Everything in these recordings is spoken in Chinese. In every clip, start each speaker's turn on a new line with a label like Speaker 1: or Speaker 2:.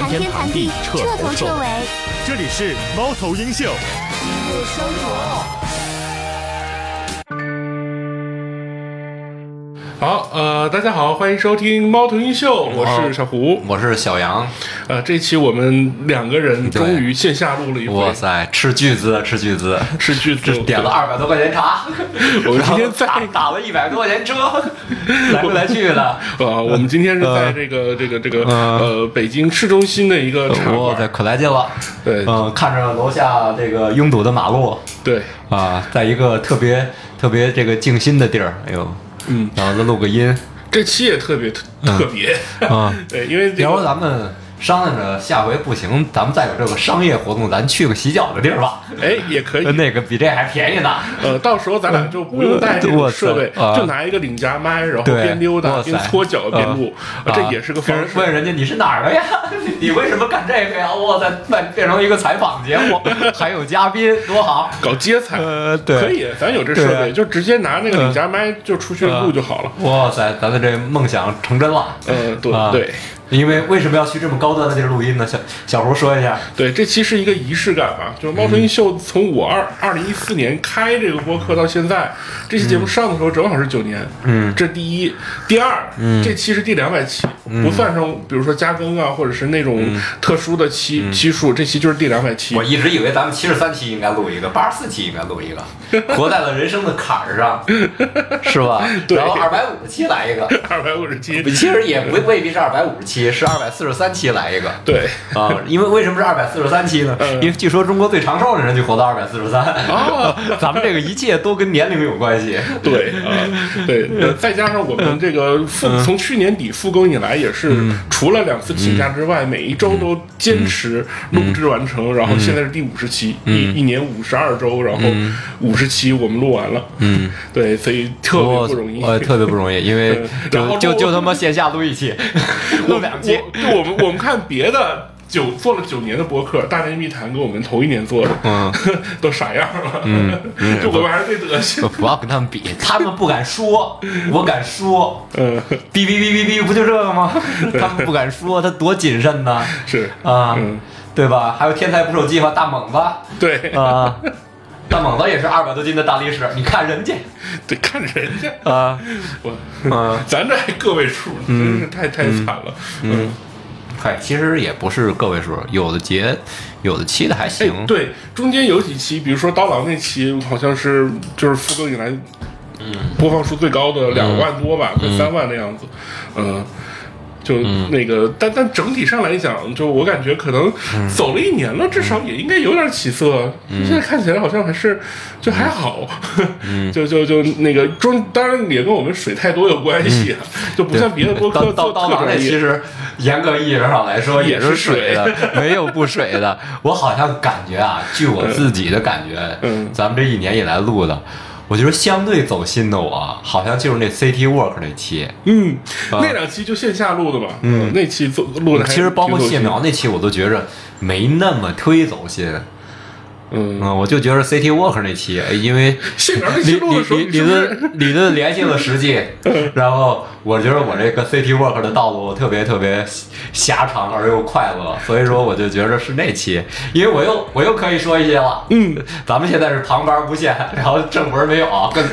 Speaker 1: 谈天谈地，彻头彻尾。
Speaker 2: 这里是猫头鹰秀。
Speaker 3: 好，呃，大家好，欢迎收听猫头鹰秀，我是小胡，
Speaker 4: 我是小杨。
Speaker 3: 呃，这期我们两个人终于线下录了一回，
Speaker 4: 哇塞，斥巨资，斥巨资，
Speaker 3: 斥巨资，
Speaker 4: 点了二百多块钱茶，
Speaker 3: 我们今天在
Speaker 4: 打打了一百多块钱车，来不来去的。
Speaker 3: 呃，我们今天是在这个这个这个呃北京市中心的一个茶
Speaker 4: 哇塞，可来劲了。
Speaker 3: 对。
Speaker 4: 嗯，看着楼下这个拥堵的马路。
Speaker 3: 对，
Speaker 4: 啊，在一个特别特别这个静心的地儿，哎呦，
Speaker 3: 嗯，
Speaker 4: 然后再录个音。
Speaker 3: 这期也特别特特别，
Speaker 4: 啊。
Speaker 3: 对，因为这
Speaker 4: 要不
Speaker 3: 个
Speaker 4: 咱们商量着下回不行，咱们再有这个商业活动，咱去个洗脚的地儿吧。
Speaker 3: 哎也可以，
Speaker 4: 那个比这还便宜呢。
Speaker 3: 呃，到时候咱俩就不用带这种设备，
Speaker 4: 啊
Speaker 3: 就拿一个领夹麦，然后边溜达边搓脚边录，啊这
Speaker 4: 啊
Speaker 3: 也是个方式。
Speaker 4: 问人家你是哪儿的呀？你为什么干这个呀？哇塞，变变成一个采访节目，还有嘉宾，多好！
Speaker 3: 搞接采，
Speaker 4: 呃对
Speaker 3: 可以，咱有这设备，就直接拿那个领夹麦就出去录就好了。
Speaker 4: 哇塞，咱的这梦想成真了。
Speaker 3: 嗯，对
Speaker 4: 啊
Speaker 3: 对
Speaker 4: 因为为什么要去这么高端的地儿录音呢？小小胡说一下。
Speaker 3: 对，这期是一个仪式感吧？就是猫头鹰秀从我二二零一四年开这个播客到现在，这期节目上的时候正好是九年。
Speaker 4: 嗯
Speaker 3: 这第一，第二，这期是第两百期，不算上比如说加更啊，或者是那种特殊的期期数，这期就是第两百期
Speaker 4: 我。一直以为咱们七十三期应该录一个，八十四期应该录一个，活在了人生的坎儿上，是吧？
Speaker 3: 对
Speaker 4: 然后二百五十期来一个，
Speaker 3: 二百五十期，
Speaker 4: 其实也不未必是二百五十期，是二百四十三期来一个。
Speaker 3: 对，
Speaker 4: 啊，因为为什么是二百四十三期呢？
Speaker 3: 嗯。
Speaker 4: 因为据说中国最长寿的人就活到二百四十三。
Speaker 3: 哦。
Speaker 4: 咱们这个一切都跟年龄有关系。
Speaker 3: 对啊，对，呃再加上我们这个复从去年底复工以来，也是除了两次请假之外，每一周都坚持录制完成，然后现在是第五十期，一一年五十二周，然后五十期我们录完了，嗯，对，所以特别不容易，
Speaker 4: 呃，特别不容易，因为就就就他妈线下录一期，录
Speaker 3: 我就我们我们看别的。九做了九年的博客，《大内密谈》跟我们头一年做的，
Speaker 4: 嗯，
Speaker 3: 都啥样了？嗯，就我们还是这德行。
Speaker 4: 不要跟他们比，他们不敢说，我敢说。
Speaker 3: 嗯，
Speaker 4: 哔哔哔哔哔，不就这个吗？他们不敢说，他多谨慎呢！
Speaker 3: 是
Speaker 4: 啊
Speaker 3: 嗯，
Speaker 4: 对吧？还有天才捕手计划大猛子
Speaker 3: 对，
Speaker 4: 啊，大猛子也是二百多斤的大力士，你看人家
Speaker 3: 得看人家。
Speaker 4: 啊，
Speaker 3: 我，
Speaker 4: 啊。
Speaker 3: 咱这还个位数，真是太太惨了。嗯，
Speaker 4: 嗨，其实也不是个位数，有的节，有的期的还
Speaker 3: 哎
Speaker 4: 行。，
Speaker 3: 对，中间有几期，比如说刀郎那期，好像是就是复更以来，嗯，播放数最高的两万多吧，快三万的样子。嗯。就那个，但但整体上来讲，就我感觉可能走了一年了，至少也应该有点起色。现在看起来好像还是就还好，就就就那个中，当然也跟我们水太多有关系啊，就不像别的播客
Speaker 4: 刀刀
Speaker 3: 做
Speaker 4: 刀郎那
Speaker 3: 特专业。
Speaker 4: 其实严格意义上来说也是水的，没有不水的。我好像感觉啊，据我自己的感觉，
Speaker 3: 嗯。
Speaker 4: 咱们这一年以来录的，我觉得相对走心的我，好像就是那 City Work 那期。
Speaker 3: 嗯，
Speaker 4: 啊
Speaker 3: 那两期就线下录的嘛，嗯，那期走录的
Speaker 4: 其实包括谢苗那期，我都觉着没那么忒走心。
Speaker 3: 嗯，
Speaker 4: 嗯，我就觉得 City Walk 那期，呃因为理理理论理论联系了实际，然后我觉得我这个 City Walk 的道路特别特别狭长而又快乐，所以说我就觉得是那期，因为我又我又可以说一些了，嗯，咱们现在是旁白无限，然后正文没有，跟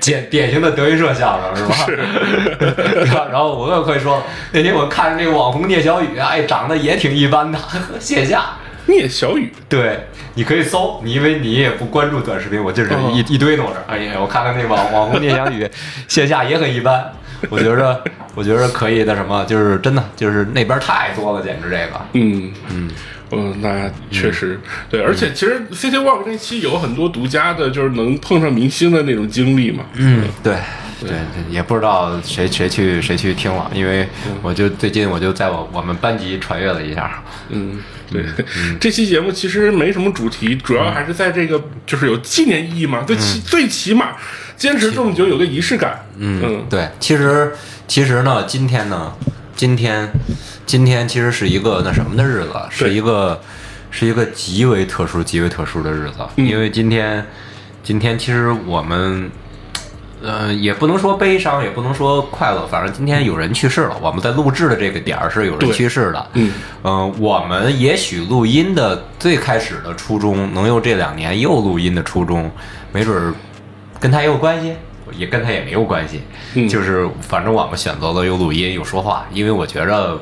Speaker 4: 典典型的德云社相声是吧？是，然后我又可以说，那天我看着那个网红聂小雨，哎，长得也挺一般的，线下。
Speaker 3: 聂小雨，
Speaker 4: 对，你可以搜，你因为你也不关注短视频，我就是一、一堆弄着。哎呀，我看看那网网红聂小雨，线下也很一般。我觉着，我觉着可以的什么，就是真的，就是那边太多了，简直这个。
Speaker 3: 嗯嗯。嗯，那确实、对，而且其实 City Walk 那期有很多独家的，就是能碰上明星的那种经历嘛。
Speaker 4: 嗯，对。对，对也不知道谁谁去谁去听了，因为我就最近我就在我我们班级传阅了一下，
Speaker 3: 嗯，对，这期节目其实没什么主题，主要还是在这个就是有纪念意义嘛，最起、最起码坚持这么久有个仪式感。嗯
Speaker 4: 对，其实其实呢，今天呢，今天今天其实是一个那什么的日子，是一个是一个极为特殊、极为特殊的日子，因为今天今天其实我们呃，也不能说悲伤，也不能说快乐，反正今天有人去世了。我们在录制的这个点儿是有人去世的。
Speaker 3: 嗯
Speaker 4: 嗯、我们也许录音的最开始的初衷，能有这两年又录音的初衷，没准儿跟他也有关系，也跟他也没有关系。
Speaker 3: 嗯
Speaker 4: 就是反正我们选择了又录音又说话，因为我觉着。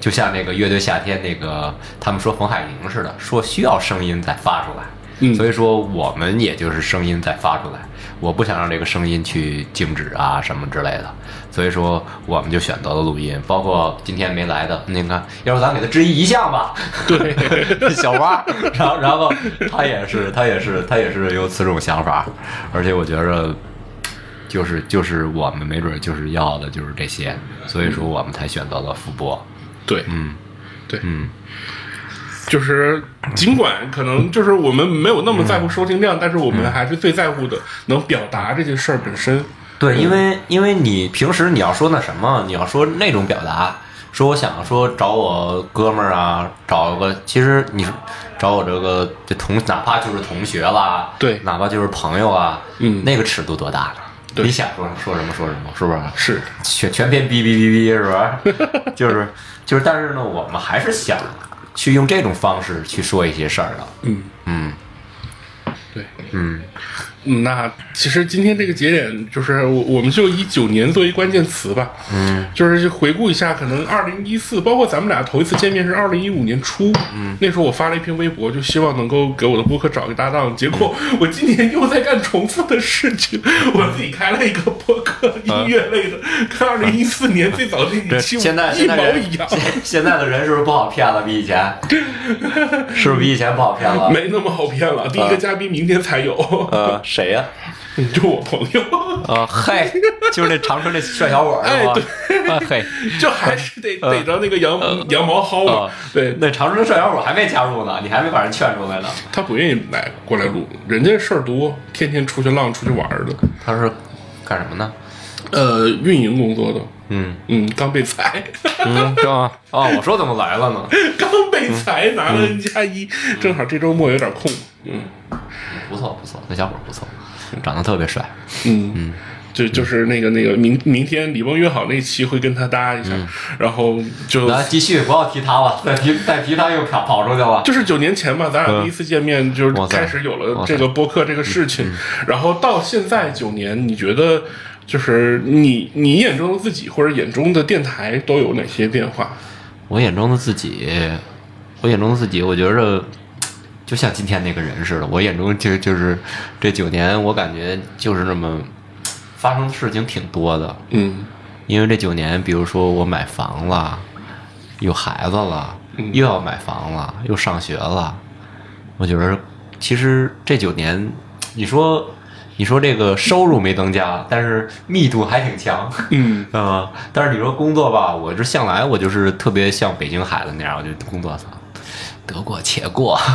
Speaker 4: 就像那个乐队夏天那个，他们说冯海宁似的，说需要声音再发出来，
Speaker 3: 嗯。
Speaker 4: 所以说我们也就是声音再发出来，我不想让这个声音去静止啊什么之类的，所以说我们就选择了录音，包括今天没来的，你看，要不咱给他质疑一下吧，
Speaker 3: 对，
Speaker 4: 小蛙，然后然后他也是他也是他也是有此种想法，而且我觉着。就是就是我们没准就是要的就是这些，所以说我们才选择了复播。
Speaker 3: 对，
Speaker 4: 嗯，
Speaker 3: 对，
Speaker 4: 嗯，
Speaker 3: 就是尽管可能就是我们没有那么在乎收听量，但是我们还是最在乎的能表达这件事儿本身。
Speaker 4: 对，因为因为你平时你要说那什么，你要说那种表达，说我想说找我哥们儿啊，找个其实你找我这个这同哪怕就是同学啦，
Speaker 3: 对
Speaker 4: 哪怕就是朋友啊，
Speaker 3: 嗯
Speaker 4: 那个尺度多大呢？你想说说什么说什么，是不是？
Speaker 3: 是，
Speaker 4: 全全篇哔哔哔哔，是吧？就是就是，但是呢，我们还是想去用这种方式去说一些事儿了。
Speaker 3: 嗯
Speaker 4: 嗯
Speaker 3: 对。
Speaker 4: 嗯
Speaker 3: 嗯，那其实今天这个节点，就是我我们就以九年作为关键词吧，
Speaker 4: 嗯，
Speaker 3: 就是回顾一下，可能二零一四，包括咱们俩头一次见面是二零一五年初，嗯，那时候我发了一篇微博，就希望能够给我的播客找一个搭档，结果我今年又在干重复的事情，我自己开了一个播客，音乐类的，跟二零一四年最早那
Speaker 4: 这
Speaker 3: 几期
Speaker 4: 现在
Speaker 3: 一毛一样，
Speaker 4: 现现在的人是不是不好骗了？比以前，是不是比以前不好骗了？
Speaker 3: 没那么好骗了。第一个嘉宾明天才有，
Speaker 4: 呃，谁呀、
Speaker 3: 就我朋友，
Speaker 4: 啊，嗨，就是那长春那帅小伙儿是吧？啊嘿，
Speaker 3: 就还是得逮着那个羊羊毛薅嘛
Speaker 4: 啊，
Speaker 3: 对，
Speaker 4: 那长春的帅小伙还没加入呢，你还没把人劝出来呢。
Speaker 3: 他不愿意来过来录，人家事儿多，天天出去浪、出去玩儿的。
Speaker 4: 他是干什么呢？
Speaker 3: 呃，运营工作的，
Speaker 4: 嗯
Speaker 3: 嗯，刚被裁，
Speaker 4: 嗯，是吧？哦，我说怎么来了呢？
Speaker 3: 刚被裁，拿了 N 加一，正好这周末有点空，嗯
Speaker 4: 不错不错，那小伙不错，长得特别帅。
Speaker 3: 嗯嗯就就是那个那个明明天李梦约好那期会跟他搭一下，然后就
Speaker 4: 来继续，不要提他了，再提再提他又跑跑出去了。
Speaker 3: 就是九年前吧，咱俩第一次见面，就是开始有了这个播客这个事情，然后到现在九年，你觉得就是你你眼中的自己或者眼中的电台都有哪些变化？
Speaker 4: 我眼中的自己，我眼中的自己，我觉着就像今天那个人似的。我眼中就就是这九年，我感觉就是那么发生的事情挺多的。
Speaker 3: 嗯
Speaker 4: 因为这九年，比如说我买房了，有孩子了，又要买房了，又上学了。我觉得其实这九年，你说你说这个收入没增加，但是密度还挺强。
Speaker 3: 嗯
Speaker 4: 啊、但是你说工作吧，我这向来我就是特别像北京孩子那样，我就工作操，得过且过。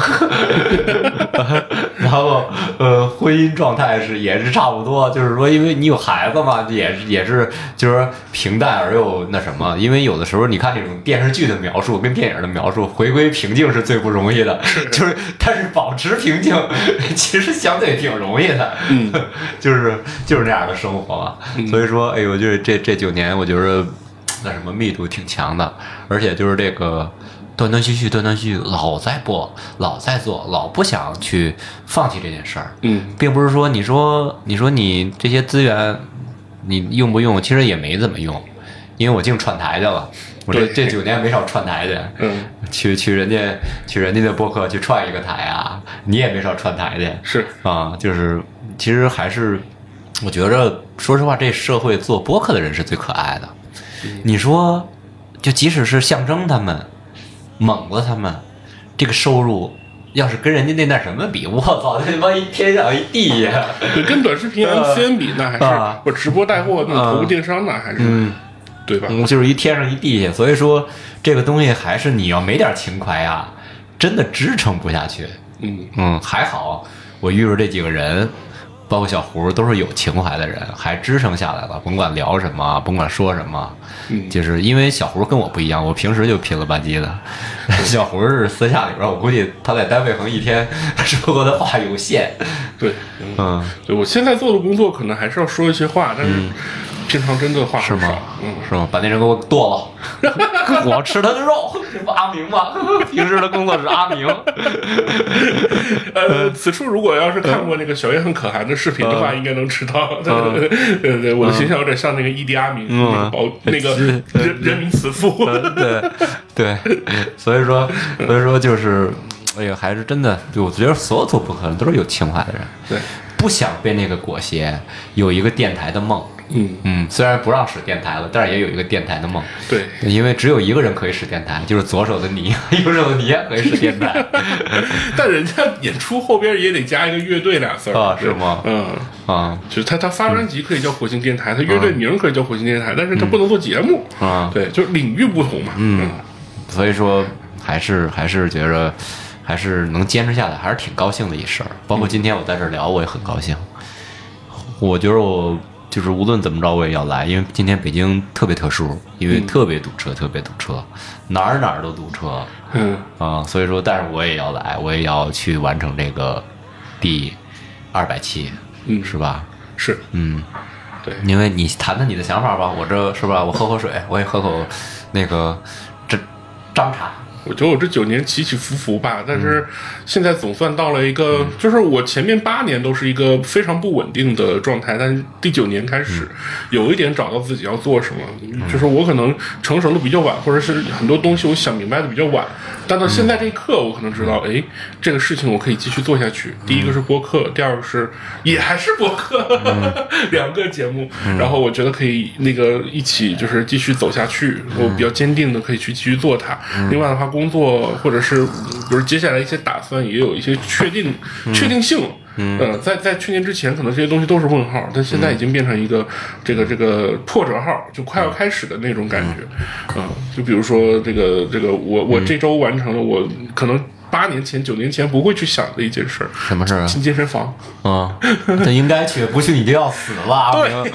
Speaker 4: 然后呃，婚姻状态是也是差不多，就是说，因为你有孩子嘛，也是也是就是平淡而又那什么。因为有的时候你看这种电视剧的描述跟电影的描述，回归平静是最不容易的，就是但是保持平静 其实相对挺容易的。
Speaker 3: 嗯，
Speaker 4: 就是就是那样的生活嘛。所以说，哎呦，就是这这九年，我觉得那什么密度挺强的，而且就是这个断断续续、断断续续，老在播，老在做，老不想去放弃这件事儿。
Speaker 3: 嗯
Speaker 4: 并不是说你说你说你这些资源你用不用，其实也没怎么用，因为我净串台去了。我这这九年没少串台去，
Speaker 3: 嗯，
Speaker 4: 去去人家去人家的播客去串一个台啊，你也没少串台去。
Speaker 3: 是
Speaker 4: 啊，就是其实还是我觉着，说实话，这社会做播客的人是最可爱的。你说，就即使是象征他们、猛子他们，这个收入要是跟人家那那什么比，我操，那他妈一天上一地呀！
Speaker 3: 对，跟短视频 MCN 比，那还是
Speaker 4: 啊
Speaker 3: 我直播带货那头部电商，那还是
Speaker 4: 嗯，
Speaker 3: 对吧？
Speaker 4: 嗯，就是一天上一地下。所以说，这个东西还是你要没点情怀啊，真的支撑不下去。
Speaker 3: 嗯
Speaker 4: 嗯，还好我遇着这几个人，包括小胡都是有情怀的人，还支撑下来了。甭管聊什么，甭管说什么，
Speaker 3: 嗯
Speaker 4: 就是因为小胡跟我不一样，我平时就拼了吧唧的。小胡是私下里边，我估计他在单位可能一天 说过的话有限。
Speaker 3: 对，嗯，
Speaker 4: 嗯，
Speaker 3: 对我现在做的工作可能还是要说一些话，但是平常真的话
Speaker 4: 是吗。
Speaker 3: 嗯，
Speaker 4: 是吗？把那人给我剁了，我要吃他的肉。这不阿明吗？平时的工作是阿明。
Speaker 3: 呃，此处如果要是看过那个小叶很可汗的视频的话，应该能知道。对对对对，我的形象有点像那个伊迪阿明，那个保那个人人民慈父。
Speaker 4: 对对，所以说所以说就是，哎呀，还是真的，就我觉得所有做播客的人都是有情怀的人，
Speaker 3: 对，
Speaker 4: 不想被那个裹挟，有一个电台的梦。
Speaker 3: 嗯，
Speaker 4: 嗯，虽然不让使电台了，但是也有一个电台的梦。
Speaker 3: 对。
Speaker 4: 因为只有一个人可以使电台，就是左手的你，右手的你也可以使电台。
Speaker 3: 但人家演出后边也得加一个乐队俩字儿
Speaker 4: 啊是吗
Speaker 3: 嗯，
Speaker 4: 啊
Speaker 3: 就是他他发专辑可以叫火星电台，他乐队名可以叫火星电台，但是他不能做节目。
Speaker 4: 啊，
Speaker 3: 对，就是领域不同嘛。嗯，
Speaker 4: 所以说还是还是觉着还是能坚持下来，还是挺高兴的一事儿。包括今天我在这儿聊，我也很高兴。我觉得我就是无论怎么着我也要来，因为今天北京特别特殊，因为特别堵车，特别堵车，哪儿哪儿都堵车
Speaker 3: 嗯，
Speaker 4: 啊、所以说，但是我也要来，我也要去完成这个第二百期，
Speaker 3: 嗯
Speaker 4: 是吧？
Speaker 3: 是，
Speaker 4: 嗯，
Speaker 3: 对，
Speaker 4: 因为你谈谈你的想法吧，我这是吧？我喝口水，我也喝口那个这张茶。
Speaker 3: 我觉得我这九年起起伏伏吧，但
Speaker 4: 嗯
Speaker 3: 是现在总算到了一个，就是我前面八年都是一个非常不稳定的状态，但是第九年开始
Speaker 4: 嗯。
Speaker 3: 有一点找到自己要做什么，就是我可能成熟的比较晚，或者是很多东西我想明白的比较晚，但到现在这一刻，我可能知道，哎，这个事情我可以继续做下去。第一个是播客，第二个是也还是播客，两个节目，然后我觉得可以那个一起就是继续走下去，我比较坚定的可以去继续做它。另外的话，工作或者是比如接下来一些打算，也有一些确定确定性了。嗯，在在去年之前，可能这些东西都是问号，但现在已经变成一个这个这个破折号，就快要开始的那种感觉。嗯，就比如说这个这个，我我这周完成了我可能八年前、九年前不会去想的一件事儿，
Speaker 4: 什么事儿啊？
Speaker 3: 进健身房。
Speaker 4: 啊，这应该去，不去你就要死了。阿明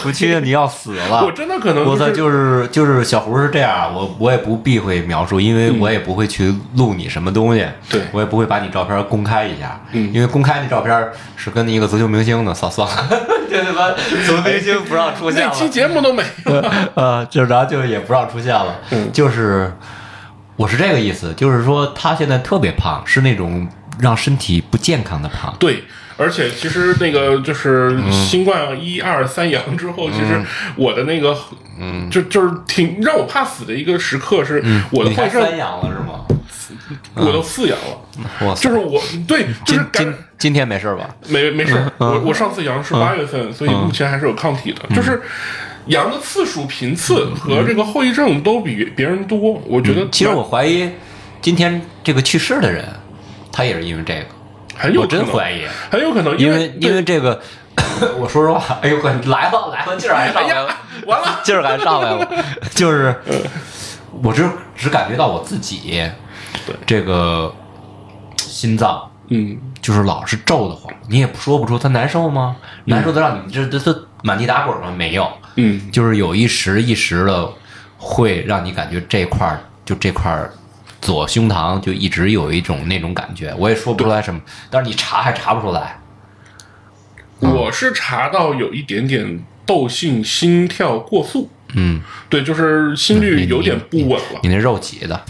Speaker 4: 不去你要死了。
Speaker 3: 我真的可能
Speaker 4: 我操，就是就是小胡是这样，我我也不避讳描述，因为我也不会去录你什么东西，
Speaker 3: 对
Speaker 4: 我也不会把你照片公开一下，
Speaker 3: 嗯
Speaker 4: 因为公开那照片是跟一个足球明星的，算算了，这他妈足球明星不让出现了，
Speaker 3: 那期节目都没了。
Speaker 4: 呃，就然后就也不让出现了，
Speaker 3: 嗯
Speaker 4: 就是我是这个意思，就是说他现在特别胖，是那种让身体不健康的胖，
Speaker 3: 对，而且其实那个就是新冠一二三阳之后，其实我的那个，嗯，就就是挺让我怕死的一个时刻是，我的
Speaker 4: 你还
Speaker 3: 患上
Speaker 4: 三阳了是吗？
Speaker 3: 我都四阳了，就是我对，就
Speaker 4: 今
Speaker 3: 是感
Speaker 4: 今今天没事吧？
Speaker 3: 没没事，我我上次阳是八月份，所以目前还是有抗体的，就是。阳的次数、频次和这个后遗症都比别人多，我觉得
Speaker 4: 其实我怀疑今天这个去世的人，他也是因为这个，我真怀疑，
Speaker 3: 很有可能，
Speaker 4: 因
Speaker 3: 为
Speaker 4: 为因为这个，我说实话，哎呦，来吧来吧，劲儿还上来了，
Speaker 3: 完了，
Speaker 4: 劲儿还上来了，就是我只只感觉到我自己
Speaker 3: 对。
Speaker 4: 这个心脏
Speaker 3: 嗯，
Speaker 4: 就是老是皱得慌，你也说不出他难受吗？难受的让你这这这满地打滚吗？没有，
Speaker 3: 嗯，
Speaker 4: 就是有一时一时的，会让你感觉这块儿就这块儿左胸膛就一直有一种那种感觉，我也说不出来什么，但是你查还查不出来。
Speaker 3: 我是查到有一点点窦性心跳过速，
Speaker 4: 嗯，
Speaker 3: 对，就是心率有点不稳了。
Speaker 4: 你那肉挤的，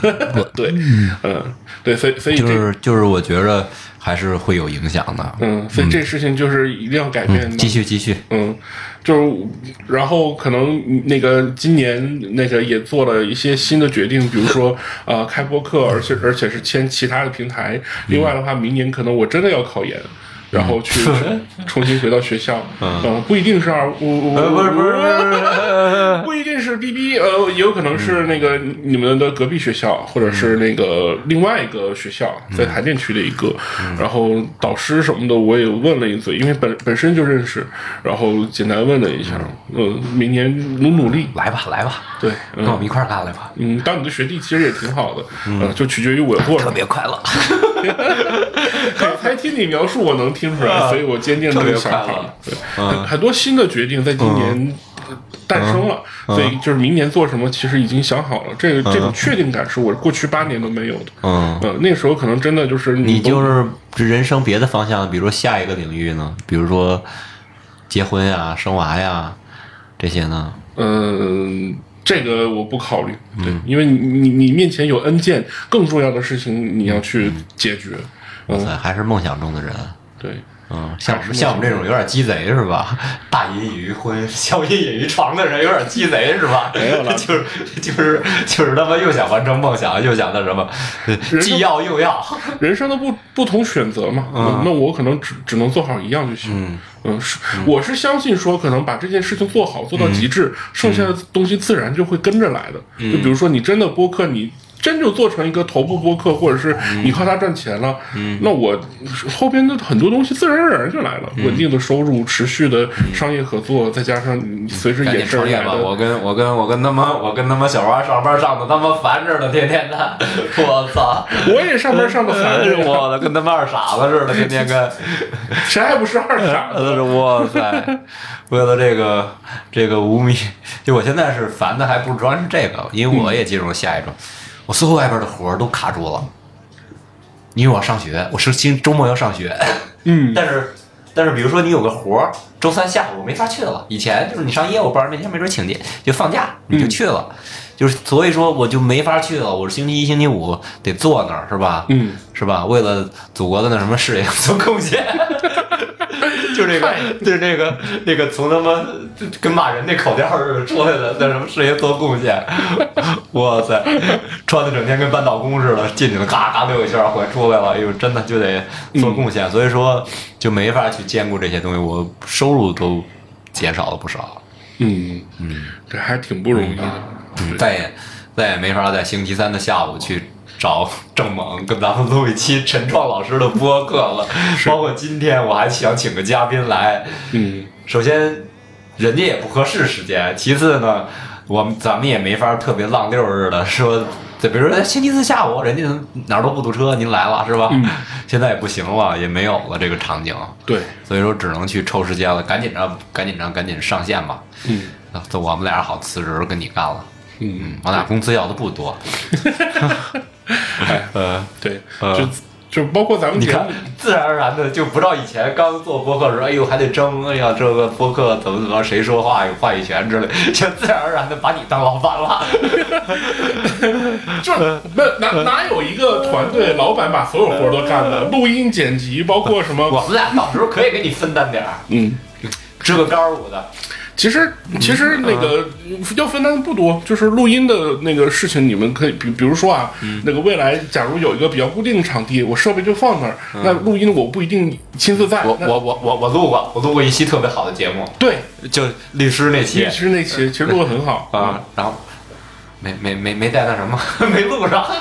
Speaker 3: 对，嗯，对，所以所以
Speaker 4: 就，是就是我觉着还是会有影响的。
Speaker 3: 嗯，所以这事情就是一定要改变的。
Speaker 4: 继续继续，
Speaker 3: 嗯，就是然后可能那个今年那个也做了一些新的决定，比如说 呃开播课，而且而且是签其他的平台。另外的话，明年可能我真的要考研。然后去 重新回到学校，嗯，不一定是二，我我
Speaker 4: 不是不是不
Speaker 3: 不一定是 B B，呃，也有可能是那个你们的隔壁学校，或者是那个另外一个学校，在海淀区的一个。然后导师什么的我也问了一嘴，因为本本身就认识，然后简单问了一下，嗯，明年努努力，
Speaker 4: 来吧来吧，
Speaker 3: 对，嗯。
Speaker 4: 跟我们一块儿干来吧，
Speaker 3: 嗯，当你的学弟其实也挺好的，嗯，就取决于我做什么。
Speaker 4: 特别快乐。
Speaker 3: 刚才听你描述，我能听听出所以我坚定这个想法。对，
Speaker 4: 嗯。
Speaker 3: 很很多新的决定在今年呃诞生了，所以就是明年做什么，其实已经想好了。这个这种确定感是我过去八年都没有的。
Speaker 4: 嗯，
Speaker 3: 呃，那个时候可能真的就是
Speaker 4: 你就是人生别的方向，比如说下一个领域呢，比如说结婚呀、生娃呀这些呢，
Speaker 3: 嗯，这个我不考虑，对，
Speaker 4: 嗯
Speaker 3: 因为你你你面前有 N 件更重要的事情你要去解决，嗯，
Speaker 4: 哎还是梦想中的人。
Speaker 3: 对，
Speaker 4: 嗯，像我们像我们这种有点鸡贼是吧？大隐隐于婚，小隐隐于床的人有点鸡贼是吧？
Speaker 3: 没有了
Speaker 4: 就是就是就是他妈又想完成梦想，又想那什么，既要又要。
Speaker 3: 人生的不不同选择嘛，嗯，那我可能只只能做好一样就行，
Speaker 4: 嗯
Speaker 3: 嗯，是，我是相信说，可能把这件事情做好，做到极致，剩下的东西自然就会跟着来的。就比如说，你真的播客，你真就做成一个头部播客，或者是你靠它赚钱了，那我后边的很多东西自然而然就来了，稳定的收入、持续的商业合作，再加上你随之
Speaker 4: 赶
Speaker 3: 衍
Speaker 4: 紧创业吧！
Speaker 3: 生来的。
Speaker 4: 我跟我跟我跟他妈我跟他妈小花上班上的他妈烦着呢，天天的，我操！
Speaker 3: 我也上班上的烦着，
Speaker 4: 我的跟他妈二傻子似的，天天跟。
Speaker 3: 谁还不是二傻子？
Speaker 4: 呃，哇塞！为了这个这个五米，就我现在是烦的，还不主要是这个，因为我也进入了下一种，我所有外边的活儿都卡住了。因为我要上学，我是星周末要上学，
Speaker 3: 嗯，
Speaker 4: 但是但是比如说你有个活儿，周三下午我没法去了。以前就是你上业务班那天没准请假就放假你就去了，就是所以说我就没法去了。我是星期一、星期五得坐那儿是吧？
Speaker 3: 嗯，
Speaker 4: 是吧？为了祖国的那什么事业 做贡献。就这个，就是这个，那个从他妈跟骂人那口调似的出来的，那什么事业做贡献，哇塞，穿的整天跟扳倒工似的，进去了嘎嘎溜一圈回出来了，哎呦，真的就得做贡献，所以说就没法去兼顾这些东西，我收入都减少了不少，
Speaker 3: 嗯嗯，这还挺不容易的。
Speaker 4: 嗯。再也再也没法在星期三的下午去。找郑猛跟咱们录一期陈创老师的播客了，包括今天我还想请个嘉宾来，
Speaker 3: 嗯。
Speaker 4: 首先，人家也不合适时间；其次呢，我们咱们也没法特别浪溜似的 说，就比如说哎星期四下午，人家哪儿都不堵车，您来了是吧？
Speaker 3: 嗯。
Speaker 4: 现在也不行了，也没有了这个场景，
Speaker 3: 对，
Speaker 4: 所以说只能去抽时间了，赶紧着，赶紧着，赶紧上线吧。
Speaker 3: 嗯。
Speaker 4: 那我们俩好辞职跟你干了，
Speaker 3: 嗯，
Speaker 4: 嗯，我俩工资要的不多，
Speaker 3: 哎，
Speaker 4: 呃，
Speaker 3: 对，
Speaker 4: 呃
Speaker 3: 就就包括咱们
Speaker 4: 你看，，自然而然的就不知道以前刚做播客的时候，哎呦还得争，哎呀这个播客怎么怎么谁说话有话语权之类，就自然而然的把你当老板了。
Speaker 3: 就是那哪哪有一个团队老板把所有活都干了，录音、剪辑，包括什么，
Speaker 4: 我们俩到时候可以给你分担点儿，
Speaker 3: 嗯。
Speaker 4: 支个高舞的。
Speaker 3: 其实，其实那个要分担的不多，就是录音的那个事情，你们可以比比如说啊，那个未来假如有一个比较固定的场地，我设备就放那儿，那录音我不一定亲自在。
Speaker 4: 我我我我我录过，我录过一期特别好的节目，
Speaker 3: 对，
Speaker 4: 就律师那期。
Speaker 3: 律师那期其实录的很好。
Speaker 4: 啊，然后没没没没带那什么，没录上。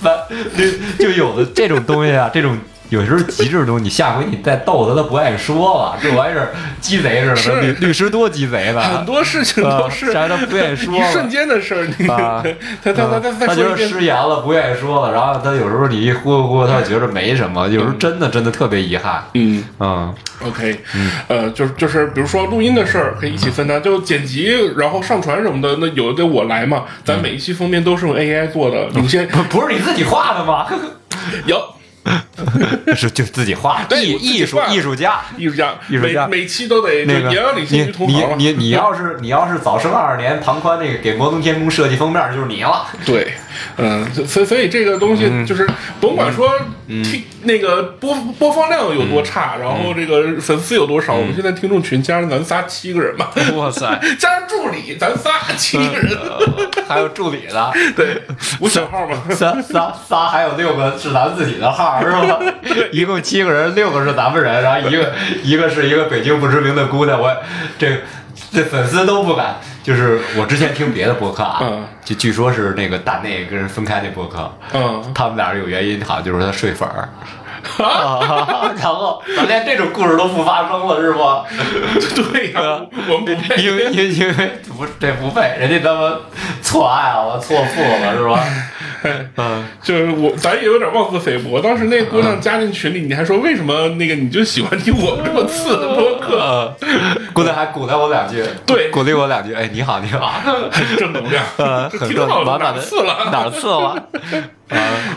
Speaker 4: 反就就有的这种东西啊，这种有时候极致的东西，你下回你再逗他，他不爱说了。这玩意儿鸡贼似的，律律师多鸡贼的，
Speaker 3: 很多事情都是
Speaker 4: 啊啥都不愿意说
Speaker 3: 一瞬间的事儿。你
Speaker 4: 啊
Speaker 3: 他他他他再
Speaker 4: 他就是
Speaker 3: 说一遍，
Speaker 4: 失言了，不愿意说了。然后他有时候你一忽悠忽悠，他觉得没什么。有时候真的真的特别遗憾。
Speaker 3: 嗯
Speaker 4: 嗯
Speaker 3: ，，OK，呃，就是就是比如说录音的事儿可以一起分担，就剪辑然后上传什么的，那有的我来嘛。咱每一期封面都是用 AI 做的，有 些
Speaker 4: 不不是你自己画的吗？
Speaker 3: 有
Speaker 4: 是就自己画，
Speaker 3: 对
Speaker 4: 艺艺术
Speaker 3: 画
Speaker 4: 艺术家。
Speaker 3: 艺术家，
Speaker 4: 艺术家
Speaker 3: 每每期都得
Speaker 4: 那个你。你你你要是你要是早生二十年，庞宽那个给摩登天空设计封面就是你了。
Speaker 3: 对，嗯，所以所以这个东西就是甭管说
Speaker 4: 嗯
Speaker 3: 听那个播播放量有多差，然后这个粉丝有多
Speaker 4: 嗯
Speaker 3: 少，我们现在听众群加上咱仨七个人嘛，
Speaker 4: 哇塞，
Speaker 3: 加上助理咱仨七个人，
Speaker 4: 还有助理的，
Speaker 3: 对，五小号嘛，
Speaker 4: 仨仨仨还有六个是咱们自己的号是吧？一共七个人，六个是咱们人，然后一个一个是一个北京不知名的姑娘，我这这粉丝都不敢。就是我之前听别的播客啊，
Speaker 3: 嗯
Speaker 4: 就据说是那个大内跟人分开那播客，
Speaker 3: 嗯，
Speaker 4: 他们俩是有原因，好像就是他睡粉儿。然后咱连这种故事都不发生了，是不？
Speaker 3: 对呀，我们不配，
Speaker 4: 因为因为因为不这不配，人家他妈错爱了，错付了，是吧？嗯，
Speaker 3: 就是我，咱也有点妄自菲薄。当时那姑娘加进群里，你还说为什么那个你就喜欢听我们这么次的播客？
Speaker 4: 呃，鼓励还鼓励我两句，
Speaker 3: 对
Speaker 4: 鼓励我两句。哎，你好，你好，
Speaker 3: 正能量，
Speaker 4: 很正
Speaker 3: 听到哪
Speaker 4: 满满的
Speaker 3: 儿次了？
Speaker 4: 哪儿次了？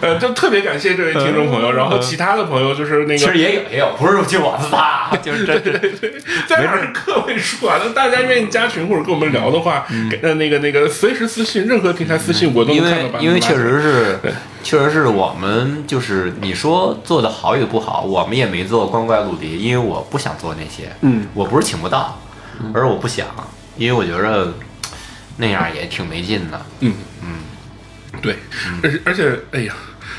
Speaker 3: 呃，就特别感谢这位听众朋友。然后其他的朋友就是那个，
Speaker 4: 其实也有，也有，不是就我是他，就是这这
Speaker 3: 在哪儿是个位数啊？那大家愿意加群或者跟我们聊的话，给呃那个那个随时私信，任何平台私信我都
Speaker 4: 因
Speaker 3: 能看到
Speaker 4: 因为确
Speaker 3: 拉进来
Speaker 4: 实是，确实是我们就是你说做的好与不好，我们也没做光怪陆离，因为我不想做那些，
Speaker 3: 嗯，
Speaker 4: 我不是请不到，而是我不想，因为我觉着那样也挺没劲的。
Speaker 3: 嗯。嗯，对，而且而且，哎呀，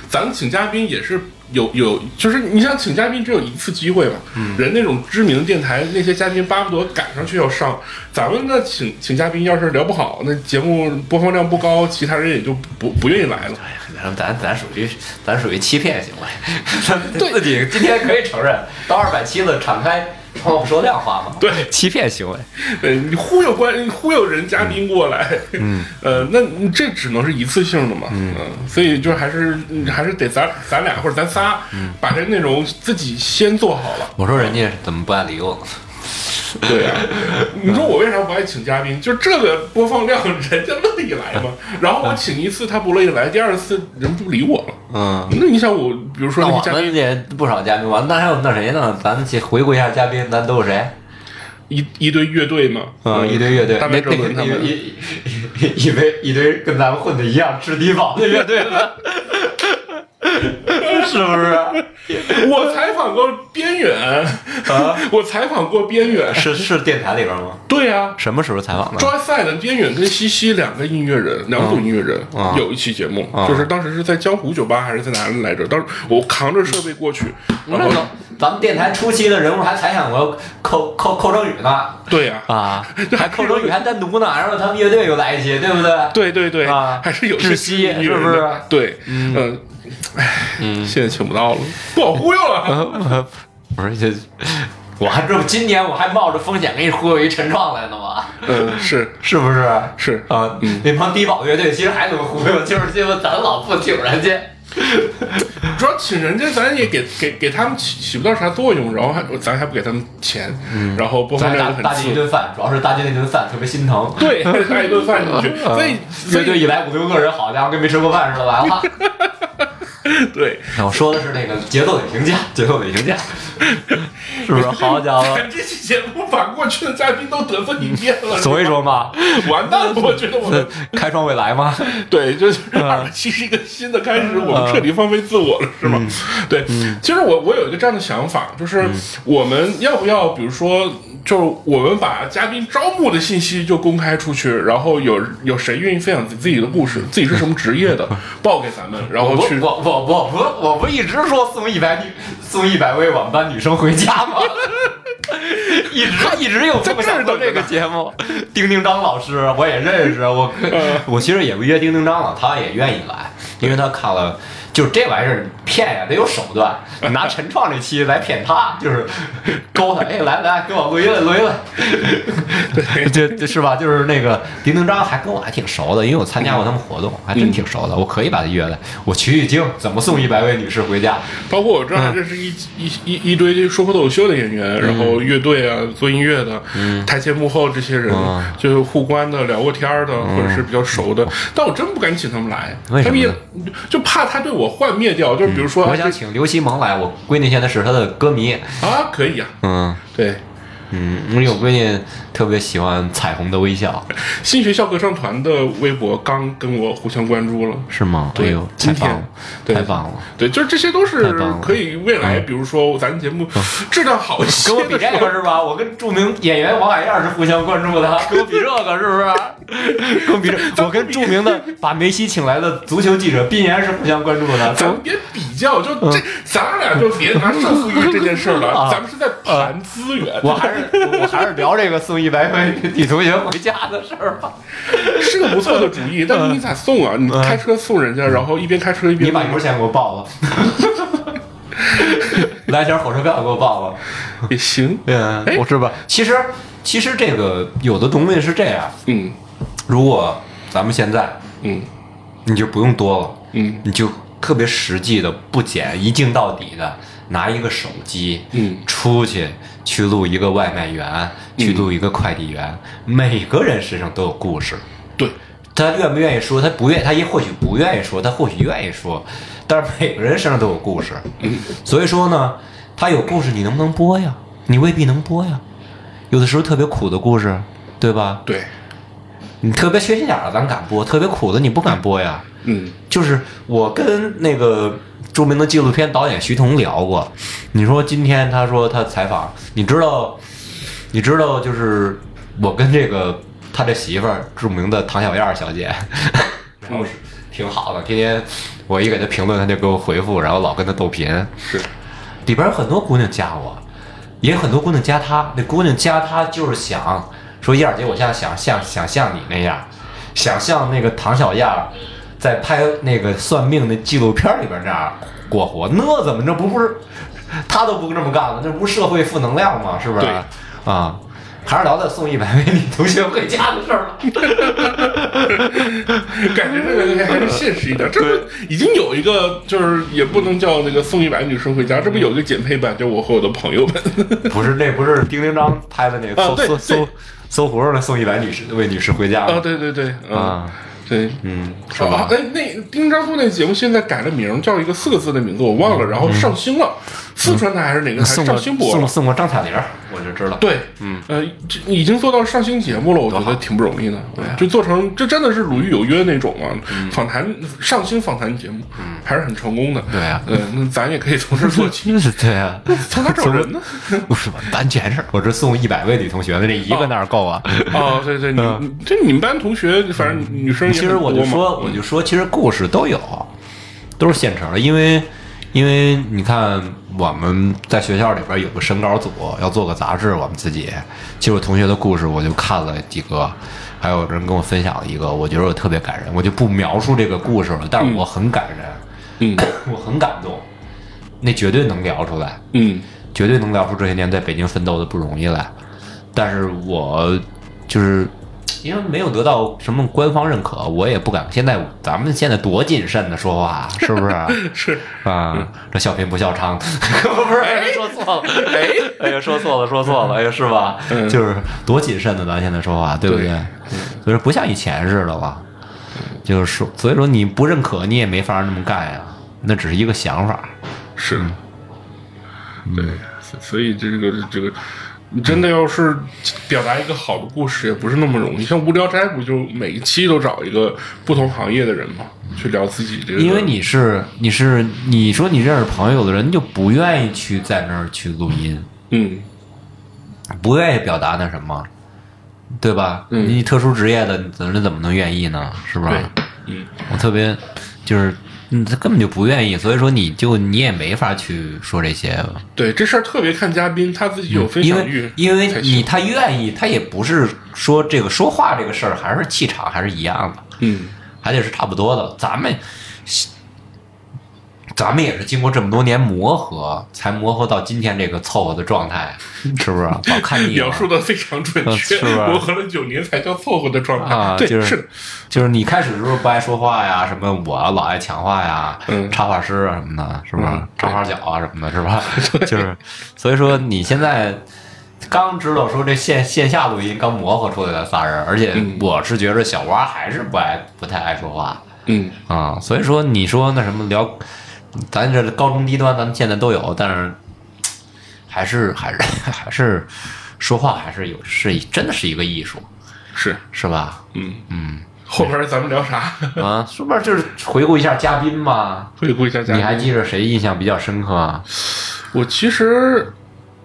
Speaker 3: 咱们请嘉宾也是有有，就是你想请嘉宾只有一次机会嘛，人那种知名的电台那些嘉宾巴不得赶上去要上，咱们呢请请嘉宾要是聊不好，那节目播放量不高，其他人也就不不愿意来了。
Speaker 4: 咱咱咱属于咱属于欺骗行为，对。自己今天可以承认，到二百七了，敞开窗户说亮话嘛？
Speaker 3: 对
Speaker 4: 欺骗行为。
Speaker 3: 对你忽悠关忽悠人嘉宾过来，嗯，呃，那你这只能是一次性的嘛，嗯、所以就还是嗯还是得咱咱俩或者咱仨，把这内容自己先做好了。
Speaker 4: 我说人家怎么不爱理我呢？
Speaker 3: 对呀、你说我为啥不爱请嘉宾？就这个播放量，人家乐意来吗。然后我请一次他不乐意来，第二次人不理我了。
Speaker 4: 嗯。
Speaker 3: 那你想我，比如说
Speaker 4: 那我们也不少嘉宾，完那还有那谁呢？咱去回顾一下嘉宾，咱都有谁？
Speaker 3: 一一堆乐队嘛，
Speaker 4: 嗯，一堆乐队，
Speaker 3: 大白哲伦他们
Speaker 4: 一一一一堆一堆跟咱们混的一样吃低保的乐队了，是不是？
Speaker 3: 我采访过边远。
Speaker 4: 啊，
Speaker 3: 我采访过边远，
Speaker 4: 是是电台里边吗？
Speaker 3: 对呀、
Speaker 4: 什么时候采访的？
Speaker 3: 抓赛的边远跟西西两个音乐人，两组音乐人、
Speaker 4: 啊
Speaker 3: 有一期节目，
Speaker 4: 啊。
Speaker 3: 就是当时是在江湖酒吧还是在哪里来着？当时我扛着设备过去，然后
Speaker 4: 那个咱们电台初期的人物还采访过寇寇寇正宇呢，
Speaker 3: 对呀、
Speaker 4: 啊，还寇正宇还单独呢，然后他们乐队又来一期，对不对？
Speaker 3: 对对对，
Speaker 4: 啊
Speaker 3: 还是有些
Speaker 4: 窒息是不是？
Speaker 3: 的对，嗯，唉，现在请不到了，不好忽悠了。
Speaker 4: 不是这，我还这不今年我还冒着风险给你忽悠一陈创来呢吗？
Speaker 3: 嗯，是
Speaker 4: 是不是？
Speaker 3: 是
Speaker 4: 啊，那帮低保乐队其实还能忽悠，就是因为咱老不请人家。
Speaker 3: 主要请人家，咱也给给给他们起起不到啥作用，然后还咱还不给他们钱，然后播放
Speaker 4: 咱
Speaker 3: 量很。
Speaker 4: 大大进一顿饭，主要是大进那顿饭特别心疼。
Speaker 3: 对，带一顿饭进去，所以所
Speaker 4: 乐队
Speaker 3: 以
Speaker 4: 一来五六个人，好家伙，跟没吃过饭似的，完了。
Speaker 3: 对，
Speaker 4: 我说的是那个节奏得评价，节奏得评价，是不是？好家伙，
Speaker 3: 这期节目把过去的嘉宾都得罪一遍了，
Speaker 4: 所以说嘛，
Speaker 3: 完蛋了，我觉得我们
Speaker 4: 开创未来嘛。
Speaker 3: 对，就是二期是一个新的开始，我们彻底放飞自我了，是吗？对，其实我我有一个这样的想法，就是我们要不要，比如说，就是我们把嘉宾招募的信息就公开出去，然后有有谁愿意分享自己的故事，自己是什么职业的，报给咱们，然后去。
Speaker 4: 我我我不我不一直说送一百女送一百位我们班女生回家吗？一直一直有这么想做这个节目。丁丁张老师我也认识，我我其实也不约丁丁张了，他也愿意来，因为他看了。就是这玩意儿骗呀，得有手段。你拿 陈创这期来骗他，就是勾他，哎，来来，给我录音来，录音来。这这是吧？就是那个丁丁章还跟我还挺熟的，因为我参加过他们活动，还真挺熟的。我可以把他约来，我取取经，怎么送一百位女士回家？
Speaker 3: 包括我这儿还认识一、一一一堆说脱口秀的演员，然后乐队啊，做音乐的，台前幕后这些人，
Speaker 4: 嗯
Speaker 3: 就是互关的、聊过天儿的，或者是比较熟的，但我真不敢请他们来，
Speaker 4: 为什么
Speaker 3: 他们也就怕他对我幻灭掉，就是比如说，
Speaker 4: 我想请刘西蒙来，我闺女现在是他的歌迷。
Speaker 3: 啊，可以啊，
Speaker 4: 嗯。
Speaker 3: 对，
Speaker 4: 嗯，我闺女特别喜欢彩虹的微笑，
Speaker 3: 新学校合唱团的微博刚跟我互相关注了。
Speaker 4: 是吗？
Speaker 3: 对
Speaker 4: 太棒了，
Speaker 3: 对
Speaker 4: 太棒了！
Speaker 3: 对，就是这些都是可以未来，比如说咱节目质量好一些
Speaker 4: 跟我比这个是吧？我跟著名演员王海燕是互相关注的，跟我比这个是不是？跟我比这，我跟著名的把梅西请来的足球记者毕岩是互相关注的。
Speaker 3: 咱们别比较，就这，咱俩就别拿胜负欲这件事儿了，
Speaker 4: 啊
Speaker 3: 咱们是在盘资源。
Speaker 4: 我还是 我还是聊这个送一百位女同学回家的事儿吧。
Speaker 3: 是个不错的主意，但是你咋送啊？你开车送人家，然后一边开车一边
Speaker 4: 你把油钱给我报了，来点火车票给我报了。
Speaker 3: 也行。
Speaker 4: 嗯
Speaker 3: 哎，
Speaker 4: 我是吧？其实其实这个有的东西是这样，
Speaker 3: 嗯
Speaker 4: 如果咱们现在
Speaker 3: 嗯
Speaker 4: 你就不用多了，
Speaker 3: 嗯
Speaker 4: 你就特别实际的、不减、一镜到底的拿一个手机，
Speaker 3: 嗯
Speaker 4: 出去去录一个外卖员，去录一个快递员，每个人身上都有故事。
Speaker 3: 对，
Speaker 4: 他愿不愿意说？他不愿，他也或许不愿意说，他或许愿意说，但是每个人身上都有故事。
Speaker 3: 嗯
Speaker 4: 所以说呢，他有故事，你能不能播呀？你未必能播呀。有的时候特别苦的故事，对吧？
Speaker 3: 对，
Speaker 4: 你特别缺心眼儿的咱敢播，特别苦的你不敢播呀。
Speaker 3: 嗯
Speaker 4: 就是我跟那个著名的纪录片导演徐彤聊过，你说今天他说他采访，你知道，你知道就是我跟这个他这媳妇儿著名的唐小燕小姐，然后是。挺好的，天天我一给他评论，他就给我回复，然后老跟他斗贫，
Speaker 3: 是，
Speaker 4: 里边有很多姑娘加我，也有很多姑娘加他。那姑娘加他就是想说，燕儿姐，我现在想像想像你那样，想像那个唐小燕儿在拍那个算命的纪录片里边那样过活。那怎么着不不是他都不这么干了？这不是社会负能量吗？是不是？啊。还是聊聊送一百位女同学回家的事儿了。
Speaker 3: 感觉这个还是现实一点。这不已经有一个，就是也不能叫那个送一百女生回家，这不有一个减配版，就我和我的朋友们。
Speaker 4: 不是，那不是丁丁张拍的那个搜搜搜
Speaker 3: 对
Speaker 4: 搜狐上的送一百女士位女士回家
Speaker 3: 啊，
Speaker 4: 吗？
Speaker 3: 对对对，嗯
Speaker 4: 啊，
Speaker 3: 对，
Speaker 4: 嗯，是
Speaker 3: 啊
Speaker 4: 吧，？
Speaker 3: 哎，那丁张苏那节目现在改了名，叫一个四个字的名字，我忘了，然后上星了，四川台还是哪个台上星播了？
Speaker 4: 送张彩我就知道。
Speaker 3: 对，嗯，呃，这已经做到上星节目了，我觉得挺不容易的。对，就做成这真的是鲁豫有约那种啊，访谈上星访谈节目，还是很成功的。
Speaker 4: 对啊
Speaker 3: 呃，那咱也可以从这做起。
Speaker 4: 是对啊，
Speaker 3: 从哪找人呢？
Speaker 4: 不是吧？单全是，我这送一百位女同学的，这一个哪儿够啊？
Speaker 3: 哦，对对，你你这你们班同学，反正女生也
Speaker 4: 其实我就说，我就说，其实故事都有，都是现成的，因为因为你看我们在学校里边有个审稿组，要做个杂志，我们自己，其实我同学的故事我就看了几个，还有人跟我分享了一个，我觉得我特别感人，我就不描述这个故事了，但是我很感人，
Speaker 3: 嗯
Speaker 4: 我很感动，那绝对能聊出来。
Speaker 3: 嗯
Speaker 4: 绝对能聊出这些年在北京奋斗的不容易来。但是我就是因为没有得到什么官方认可，我也不敢。现在咱们现在多谨慎的说话，是不是？
Speaker 3: 是
Speaker 4: 啊，这笑贫不笑娼，不是？哎，说错了，哎，哎呀，说错了，说错了，哎呀，是吧？
Speaker 3: 嗯
Speaker 4: 就是多谨慎的，咱现在说话，对不对？
Speaker 3: 对
Speaker 4: 所以说不像以前似的吧，就是说，所以说你不认可，你也没法那么干呀，那只是一个想法。
Speaker 3: 是，对，所所以这个这个。你真的要是表达一个好的故事，也不是那么容易。像《无聊斋》，不就每一期都找一个不同行业的人嘛，去聊自己这个。
Speaker 4: 因为你是你是你说你认识朋友的人，就不愿意去在那儿去录音，
Speaker 3: 嗯
Speaker 4: 不愿意表达那什么，对吧？
Speaker 3: 嗯
Speaker 4: 你特殊职业的人怎么能愿意呢？是不是？
Speaker 3: 嗯
Speaker 4: 我特别就是，嗯，他根本就不愿意，所以说你就你也没法去说这些，
Speaker 3: 对这事儿特别看嘉宾，他自己有分
Speaker 4: 因
Speaker 3: 享欲
Speaker 4: 为，因为你他愿意，他也不是说这个说话这个事儿还是气场还是一样的，
Speaker 3: 嗯
Speaker 4: 还得是差不多的。咱们，咱们也是经过这么多年磨合，才磨合到今天这个凑合的状态，是不是？老看腻了
Speaker 3: 描述的非常准确，
Speaker 4: 嗯是吧
Speaker 3: 磨合了九年才叫凑合的状态。
Speaker 4: 啊，
Speaker 3: 对，
Speaker 4: 就是
Speaker 3: 是的，
Speaker 4: 就是你开始的时候不爱说话呀，什么我老爱抢话呀，
Speaker 3: 嗯
Speaker 4: 插画师啊什么的，是吧
Speaker 3: 嗯？
Speaker 4: 插花脚啊什么的，是吧？就是，所以说你现在刚知道说这线线下录音刚磨合出来的仨人，而且
Speaker 3: 嗯
Speaker 4: 我是觉着小蛙还是不爱不太爱说话
Speaker 3: 嗯
Speaker 4: 啊，所以说你说那什么聊，咱这高中低端咱们现在都有，但是还是还是 还是说话还是有是真的是一个艺术，
Speaker 3: 是，
Speaker 4: 是吧？
Speaker 3: 嗯嗯。后边咱们聊啥？
Speaker 4: 啊，顺便就是回顾一下嘉宾嘛？
Speaker 3: 回顾一下嘉宾。
Speaker 4: 你还记着谁印象比较深刻啊？
Speaker 3: 我其实，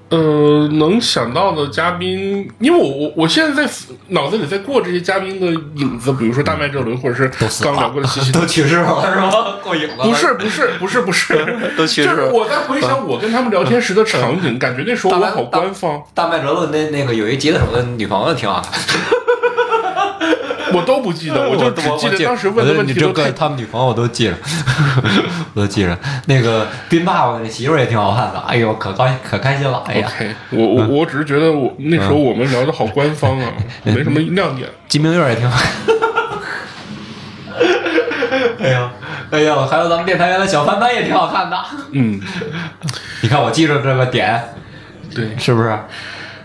Speaker 3: 呃，能想到的嘉宾，因为我我我现在在脑子里在过这些嘉宾的影子，比如说大麦哲伦，或者是刚聊过的西西。
Speaker 4: 都去世了是吗？过瘾了？
Speaker 3: 不是不是不是不是，
Speaker 4: 都去世了
Speaker 3: 就是我在回想我跟他们聊天时的场景，感觉那时候我好官方，
Speaker 4: 大麦哲伦那那个有一吉他手的女朋友挺好看，
Speaker 3: 我都不记得，我就只记得当时问的问题
Speaker 4: 你这个
Speaker 3: 都太
Speaker 4: 他们女朋友我都记着，我都记着。那个斌爸爸那媳妇儿也挺好看的，哎呦，可高兴可开心了，哎呀
Speaker 3: 我我我只是觉得我那时候我们聊的好官方啊，没什么亮点。
Speaker 4: 金明月也挺好看。哎呀，哎呀，还有咱们电台原来小帆帆也挺好看的。
Speaker 3: 嗯，
Speaker 4: 你看我记着这个点，
Speaker 3: 对
Speaker 4: 是不是？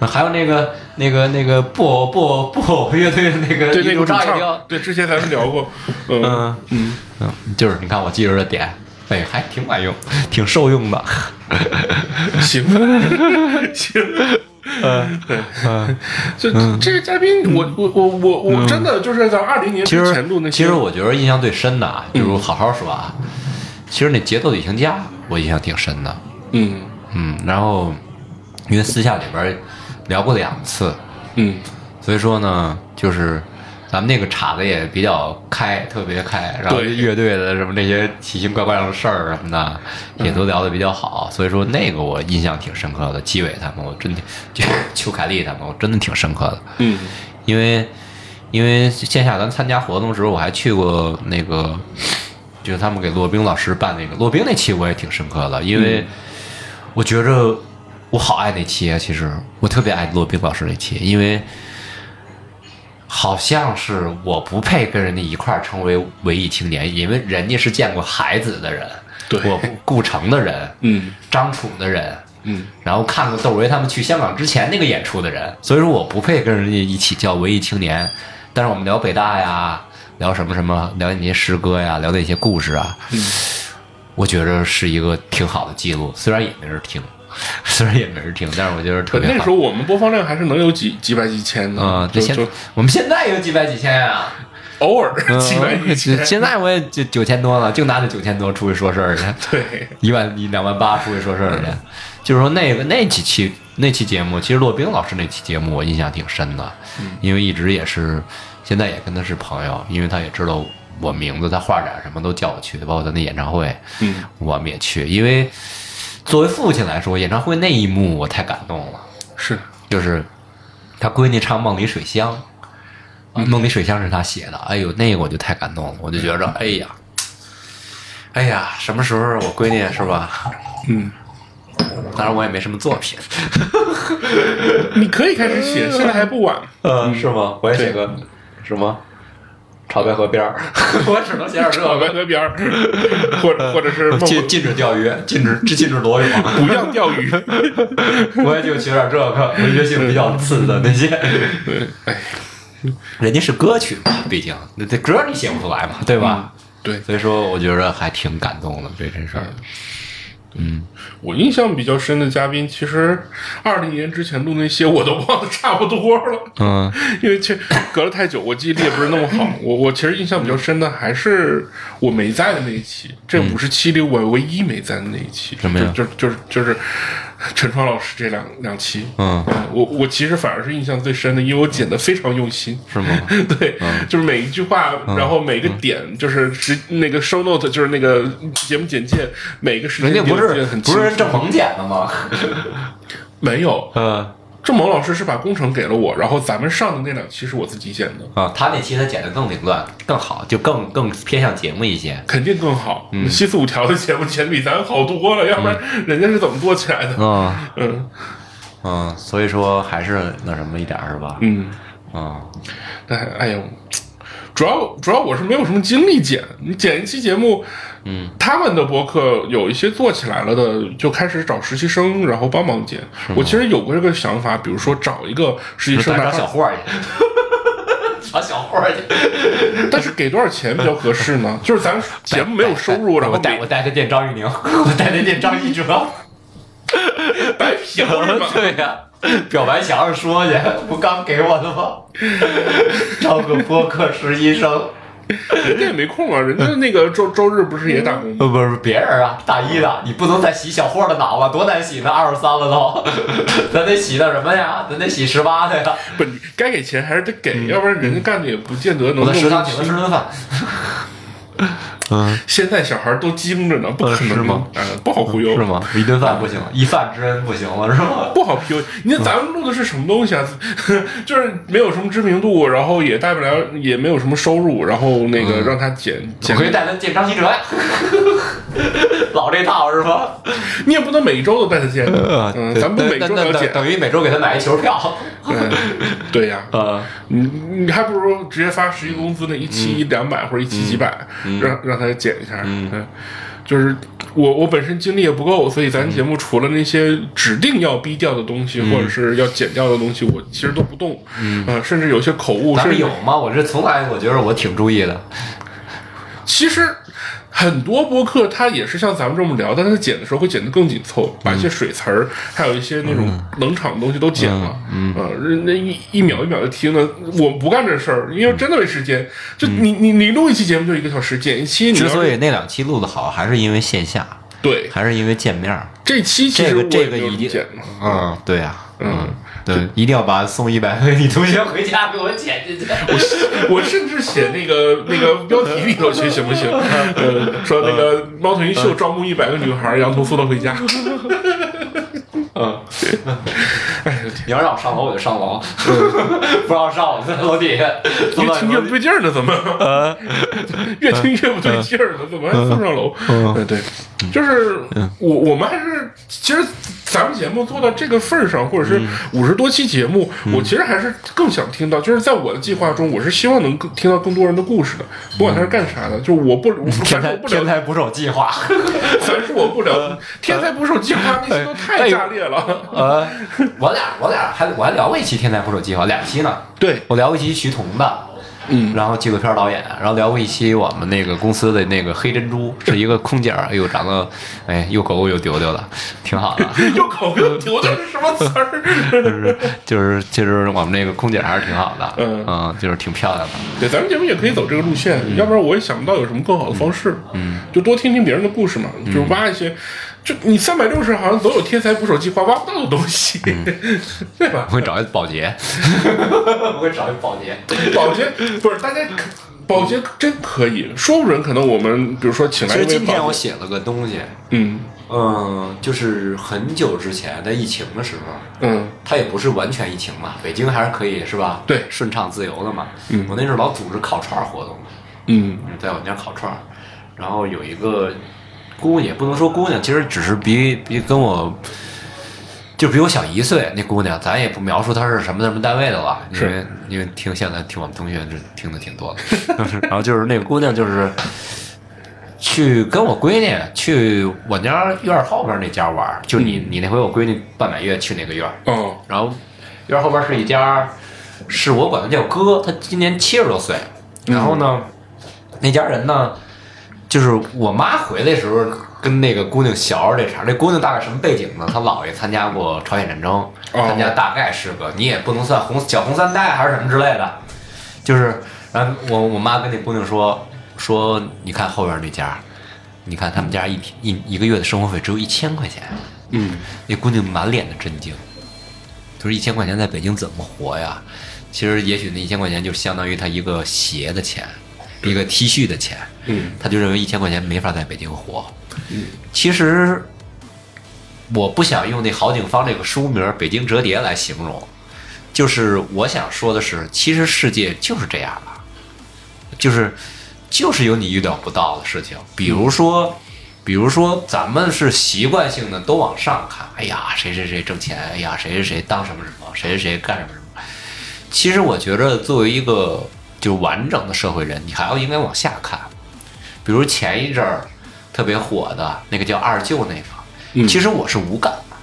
Speaker 4: 还有那个那个那个布偶布偶布偶乐队的那个
Speaker 3: 对，那个主
Speaker 4: 主唱也挺
Speaker 3: 唱，对，之前咱们聊过，嗯
Speaker 4: 嗯
Speaker 3: 嗯，
Speaker 4: 嗯，就是你看我记着的点，哎，还挺管用，挺受用的。
Speaker 3: 行行，
Speaker 4: 嗯
Speaker 3: 对，这这个嘉宾，我我我我我真的就是在二零年之前录那些，
Speaker 4: 其实我觉得印象最深的啊，就是我好好说啊，其实那节奏旅行家我印象挺深的。
Speaker 3: 嗯
Speaker 4: 嗯，然后因为私下里边聊过两次，
Speaker 3: 嗯。
Speaker 4: 所以说呢，就是咱们那个岔子也比较开，特别开，然后乐队的什么那些奇形怪怪的事儿什么的，也都聊得比较好，所以说那个我印象挺深刻的。纪委他们，我真的，就 邱凯丽他们，我真的挺深刻的，
Speaker 3: 嗯。
Speaker 4: 因为因为线下咱参加活动的时候，我还去过那个，就是他们给骆冰老师办那个骆冰那期，我也挺深刻的，因为我觉着我好爱那期啊，其实我特别爱骆宾老师那期，因为好像是我不配跟人家一块儿成为文艺青年，因为人家是见过孩子的人，
Speaker 3: 对
Speaker 4: 我 顾城的人，
Speaker 3: 嗯
Speaker 4: 张楚的人，
Speaker 3: 嗯
Speaker 4: 然后看过窦唯他们去香港之前那个演出的人，所以说我不配跟人家一起叫文艺青年。但是我们聊北大呀，聊什么什么，聊那些诗歌呀，聊那些故事啊，嗯我觉着是一个挺好的记录。虽然也没人听，虽然也没人听，但是我觉得特别好
Speaker 3: 可那时。候我们播放量还是能有几几百几千的，
Speaker 4: 嗯，这现
Speaker 3: 就就
Speaker 4: 我们现在有几百几千啊，
Speaker 3: 偶尔几百几千，
Speaker 4: 嗯现在我也就九千多了，就拿着九千多出去说事儿去。
Speaker 3: 对，
Speaker 4: 一万一两万八出去说事儿去，就是说那个那几期那期节目，其实骆冰老师那期节目我印象挺深的，因为一直也是现在也跟他是朋友，因为他也知道我名字，他画展什么都叫我去，包括他那演唱会，
Speaker 3: 嗯
Speaker 4: 我们也去，因为作为父亲来说，演唱会那一幕我太感动了，
Speaker 3: 是，
Speaker 4: 就是他闺女唱《梦里水乡》，《梦里水乡》是他写的，哎呦，那个我就太感动了，我就觉着，哎呀，哎呀，什么时候我闺女是吧？
Speaker 3: 嗯，
Speaker 4: 当然我也没什么作品，
Speaker 3: 你可以开始写，现在还不晚。
Speaker 4: 嗯，是吗？我也写个什么潮白河边儿，我只能写点这
Speaker 3: 个白
Speaker 4: 个。
Speaker 3: 河边儿，或者或者是
Speaker 4: 禁禁止钓鱼，禁止禁止裸泳，
Speaker 3: 不要钓鱼。
Speaker 4: 我也就写点这个文学性比较次的那些。
Speaker 3: 对，哎，
Speaker 4: 人家是歌曲嘛，毕竟那这歌你写不出来嘛，对吧？
Speaker 3: 对
Speaker 4: 所以说我觉得还挺感动的这件事儿。
Speaker 3: 我印象比较深的嘉宾，其实二零年之前录那些我都忘得差不多了。
Speaker 4: 嗯
Speaker 3: 因为其实隔了太久，我记忆力也不是那么好。我我其实印象比较深的还是我没在的那一期，这五十期里我唯一没在的那一期，
Speaker 4: 什么呀
Speaker 3: 就就就是就是 陈川老师这两两期。
Speaker 4: 嗯，
Speaker 3: 我我其实反而是印象最深的，因为我剪得非常用心。
Speaker 4: 是吗？
Speaker 3: 对，就是每一句话，然后每个点，就是时那个 show note，就是那个节目简介，每个时间
Speaker 4: 人家不
Speaker 3: 点
Speaker 4: 是不
Speaker 3: 很清楚
Speaker 4: 是郑鹏剪的吗？
Speaker 3: 没有，
Speaker 4: 嗯
Speaker 3: 郑萌老师是把工程给了我，然后咱们上的那两期是我自己剪的，
Speaker 4: 啊，他那期他剪的更凌乱，更好，就更更偏向节目一些。
Speaker 3: 肯定更好。
Speaker 4: 嗯
Speaker 3: 七四五条的节目剪的比咱好多了，要不然人家是怎么做起来的？
Speaker 4: 嗯
Speaker 3: 嗯
Speaker 4: 嗯，所以说还是那什么一点儿是吧？
Speaker 3: 嗯，
Speaker 4: 嗯
Speaker 3: 哎哎呦，主要主要我是没有什么精力剪，你剪一期节目，
Speaker 4: 嗯，
Speaker 3: 他们的博客有一些做起来了的，就开始找实习生，然后帮忙剪。我其实有过这个想法，比如说找一个实习生
Speaker 4: 咱
Speaker 3: 来
Speaker 4: 找小霍儿去，找 小霍儿去。
Speaker 3: 但是给多少钱比较合适呢？就是咱节目没有收入，然后
Speaker 4: 我带我带他见张玉宁，我带他见张一哲。
Speaker 3: 白嫖是吧？
Speaker 4: 对呀、表白墙上说去，不刚给我的吗？招个播客实习生，
Speaker 3: 人家也没空啊，人家那个周周日不是也打工吗？
Speaker 4: 不不是别人啊，大一的，你不能再洗小霍的脑子，多难洗呢，二十三了都，咱得洗的什么呀？咱得洗十八的呀。
Speaker 3: 不，你该给钱还是得给，要不然人家干的也不见得能
Speaker 4: 我在食堂请他吃顿饭。嗯，
Speaker 3: 现在小孩都精着呢，不可能
Speaker 4: 是吗？
Speaker 3: 哎，不好忽悠，
Speaker 4: 是？吗？一顿饭不行，一饭之恩不行了是吗？
Speaker 3: 不好 PU。你看咱们录的是什么东西啊？就是没有什么知名度，然后也带不了，也没有什么收入，然后那个让他剪剪
Speaker 4: 我可以带他见张稀哲呀，老这套是吧？
Speaker 3: 你也不能每周都带他见，嗯，咱们不每周都要剪，
Speaker 4: 等于每周给他买一球票。
Speaker 3: 嗯，对呀，
Speaker 4: 呃，
Speaker 3: 你你还不如直接发实习工资那一期一两百或者一期几百，让让它剪一下。嗯，就是我我本身精力也不够，所以咱节目除了那些指定要逼掉的东西，或者是要剪掉的东西，我其实都不动。嗯，甚至有些口误，
Speaker 4: 咱们有吗？我这从来我觉得我挺注意的。
Speaker 3: 其实很多播客它也是像咱们这么聊，但它剪的时候会剪得更紧凑，把一些水词儿，还有一些那种冷场的东西都剪了。嗯，呃，那一一秒一秒的听呢，我不干这事儿，因为真的没时间。就你你你录一期节目就一个小时，剪一期你
Speaker 4: 之所以那两期录的好，还是因为线下，
Speaker 3: 对
Speaker 4: 还是因为见面儿。
Speaker 3: 这期其
Speaker 4: 这个
Speaker 3: 实我也没有
Speaker 4: 这个一定。嗯，对呀、
Speaker 3: 嗯，
Speaker 4: 对，一定要把送一百个女同学回家给我剪进去。
Speaker 3: 我我甚至写那个那个标题里头去 行不行？呃，说那个猫头鹰秀招募一百个女孩，羊驼送她回家。嗯，
Speaker 4: 你要让我上楼，我就上楼；不让我上，我就在楼底下。
Speaker 3: 越听越不对劲儿呢，怎么？越听越不对劲儿呢，怎么还送上楼？对对，就是我我们还是其实咱们节目做到这个份儿上，或者是五十多期节目，我其实还是更想听到，就是在我的计划中，我是希望能更听到更多人的故事的，不管他是干啥的，就我不，
Speaker 4: 天才天才捕手计划。
Speaker 3: 凡是我不聊，天才捕手计划那些都太炸裂了。
Speaker 4: 呃，我俩我俩还我还聊过一期《天才捕手计划》，两期呢。
Speaker 3: 对，
Speaker 4: 我聊过一期徐桐的，
Speaker 3: 嗯，
Speaker 4: 然后纪录片导演，然后聊过一期我们那个公司的那个黑珍珠，是一个空姐儿，哎呦长得哎又狗狗又丢丢的，挺好的。
Speaker 3: 又狗又丢丢是什么词儿？
Speaker 4: 就是就是就是我们那个空姐还是挺好的，
Speaker 3: 嗯
Speaker 4: 就是挺漂亮的。
Speaker 3: 对，咱们节目也可以走这个路线，要不然我也想不到有什么更好的方式。嗯，就多听听别人的故事嘛，就是挖一些，就你三百六十好像总有天才捕手计划挖不到的东西，对吧
Speaker 4: 我？会找一保洁，我会找一保洁。
Speaker 3: 保洁不是大家。保洁真可以，说不准可能我们比如说请来一位
Speaker 4: 其实今天，我写了个东西，
Speaker 3: 嗯
Speaker 4: 嗯，就是很久之前在疫情的时候，
Speaker 3: 嗯
Speaker 4: 它也不是完全疫情嘛，北京还是可以是吧？
Speaker 3: 对
Speaker 4: 顺畅自由的嘛。
Speaker 3: 嗯
Speaker 4: 我那时候老组织烤串儿活动，
Speaker 3: 嗯
Speaker 4: 在我们家烤串儿，然后有一个姑娘，也不能说姑娘，其实只是比比跟我。就比我小一岁，那姑娘，咱也不描述她是什么什么单位的了，因为因为听现在听我们同学这听的挺多的，然后就是那个姑娘就是去跟我闺女去我家院后边那家玩儿，就你你那回我闺女半满月去那个院然后院后边是一家，是我管他叫哥，他今年七十多岁。然后呢，那家人呢，就是我妈回来的时候跟那个姑娘学着这茬儿。这姑娘大概什么背景呢？她姥爷参加过朝鲜战争，参加大概是个你也不能算红小红三代还是什么之类的，就是然后我我妈跟那姑娘说说，你看后边那家。你看他们家一天一一个月的生活费只有一千块钱，
Speaker 3: 嗯
Speaker 4: 那姑娘满脸的震惊，她说一千块钱在北京怎么活呀？其实也许那一千块钱就相当于她一个鞋的钱，一个 T 恤的钱，
Speaker 3: 嗯
Speaker 4: 他就认为一千块钱没法在北京活。其实我不想用那郝景芳这个书名《北京折叠》来形容，就是我想说的是，其实世界就是这样的，就是就是有你预料不到的事情，比如说。比如说，咱们是习惯性的都往上看，哎呀，谁谁谁挣钱，哎呀，谁谁谁当什么什么，谁谁谁干什么什么。其实我觉得，作为一个就完整的社会人，你还要应该往下看。比如前一阵儿特别火的那个叫二舅那个，
Speaker 3: 嗯
Speaker 4: 其实我是无感的。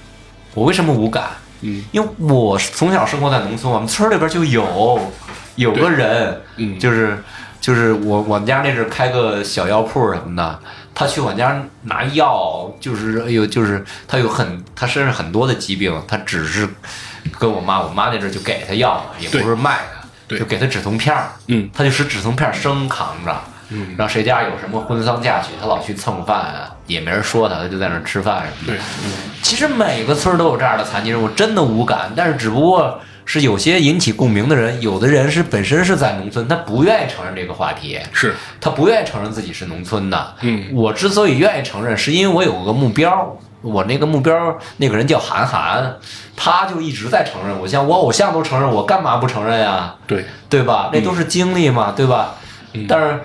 Speaker 4: 我为什么无感？
Speaker 3: 嗯，
Speaker 4: 因为我从小生活在农村，我们村里边就有有个人，
Speaker 3: 嗯
Speaker 4: 就是就是我我们家那是开个小药铺什么的，他去我家拿药，就是哎呦，就是他有很他身上很多的疾病，他只是跟我妈，我妈那阵儿就给他药嘛，也不是卖的，
Speaker 3: 对
Speaker 4: 就给他止痛片儿，
Speaker 3: 嗯。
Speaker 4: 他就使止痛片儿生扛着。
Speaker 3: 嗯。
Speaker 4: 然后谁家有什么婚丧嫁娶，他老去蹭饭啊，也没人说他，他就在那儿吃饭什么的。
Speaker 3: 对，
Speaker 4: 其实每个村儿都有这样的残疾人，我真的无感，但是只不过是有些引起共鸣的人，有的人是本身是在农村，他不愿意承认这个话题，
Speaker 3: 是。
Speaker 4: 他不愿意承认自己是农村的。
Speaker 3: 嗯。
Speaker 4: 我之所以愿意承认，是因为我有个目标，我那个目标那个人叫韩寒，他就一直在承认。我像我偶像都承认，我干嘛不承认呀？
Speaker 3: 对，
Speaker 4: 对吧？那都是经历嘛，对吧？
Speaker 3: 嗯
Speaker 4: 但是，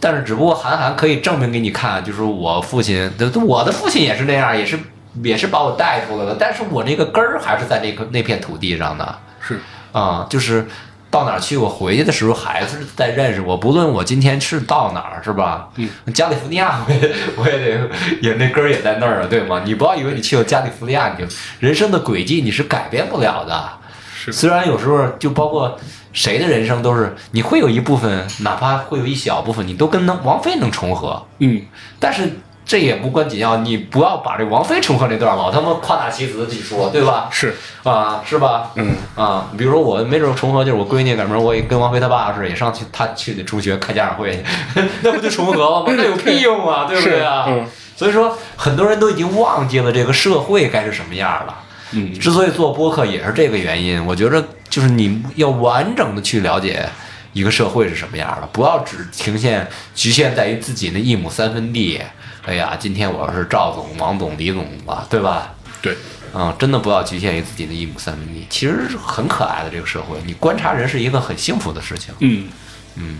Speaker 4: 但是只不过韩寒可以证明给你看，就是我父亲，对我的父亲也是那样，也是也是把我带出来的，但是我那个根儿还是在那个那片土地上的
Speaker 3: 是
Speaker 4: 啊、就是到哪儿去，我回去的时候还是在认识我，不论我今天是到哪儿，是吧？嗯，加利福尼亚我也我也得也那根儿也在那儿啊，对吗？你不要以为你去了加利福尼亚，你就人生的轨迹你是改变不了的。
Speaker 3: 是
Speaker 4: 虽然有时候就包括谁的人生都是，你会有一部分，哪怕会有一小部分，你都跟能王菲能重合，
Speaker 3: 嗯，
Speaker 4: 但是这也无关紧要，你不要把这王菲重合那段老他妈夸大其词去说，对吧？
Speaker 3: 是，
Speaker 4: 啊，是吧？
Speaker 3: 嗯
Speaker 4: 啊，比如说我没准重合就是我闺女，赶明儿我也跟王菲她爸似的，也上去她去的中学开家长会去，那不就重合了吗？那有屁用啊，对不对啊？
Speaker 3: 嗯
Speaker 4: 所以说，很多人都已经忘记了这个社会该是什么样了。
Speaker 3: 嗯
Speaker 4: 之所以做播客也是这个原因，我觉得就是你要完整的去了解一个社会是什么样的，不要只停限局限在于自己那一亩三分地。哎呀，今天我要是赵总、王总、李总吧，对吧？
Speaker 3: 对，
Speaker 4: 嗯，真的不要局限于自己的一亩三分地，其实很可爱的这个社会。你观察人是一个很幸福的事情。
Speaker 3: 嗯
Speaker 4: 嗯，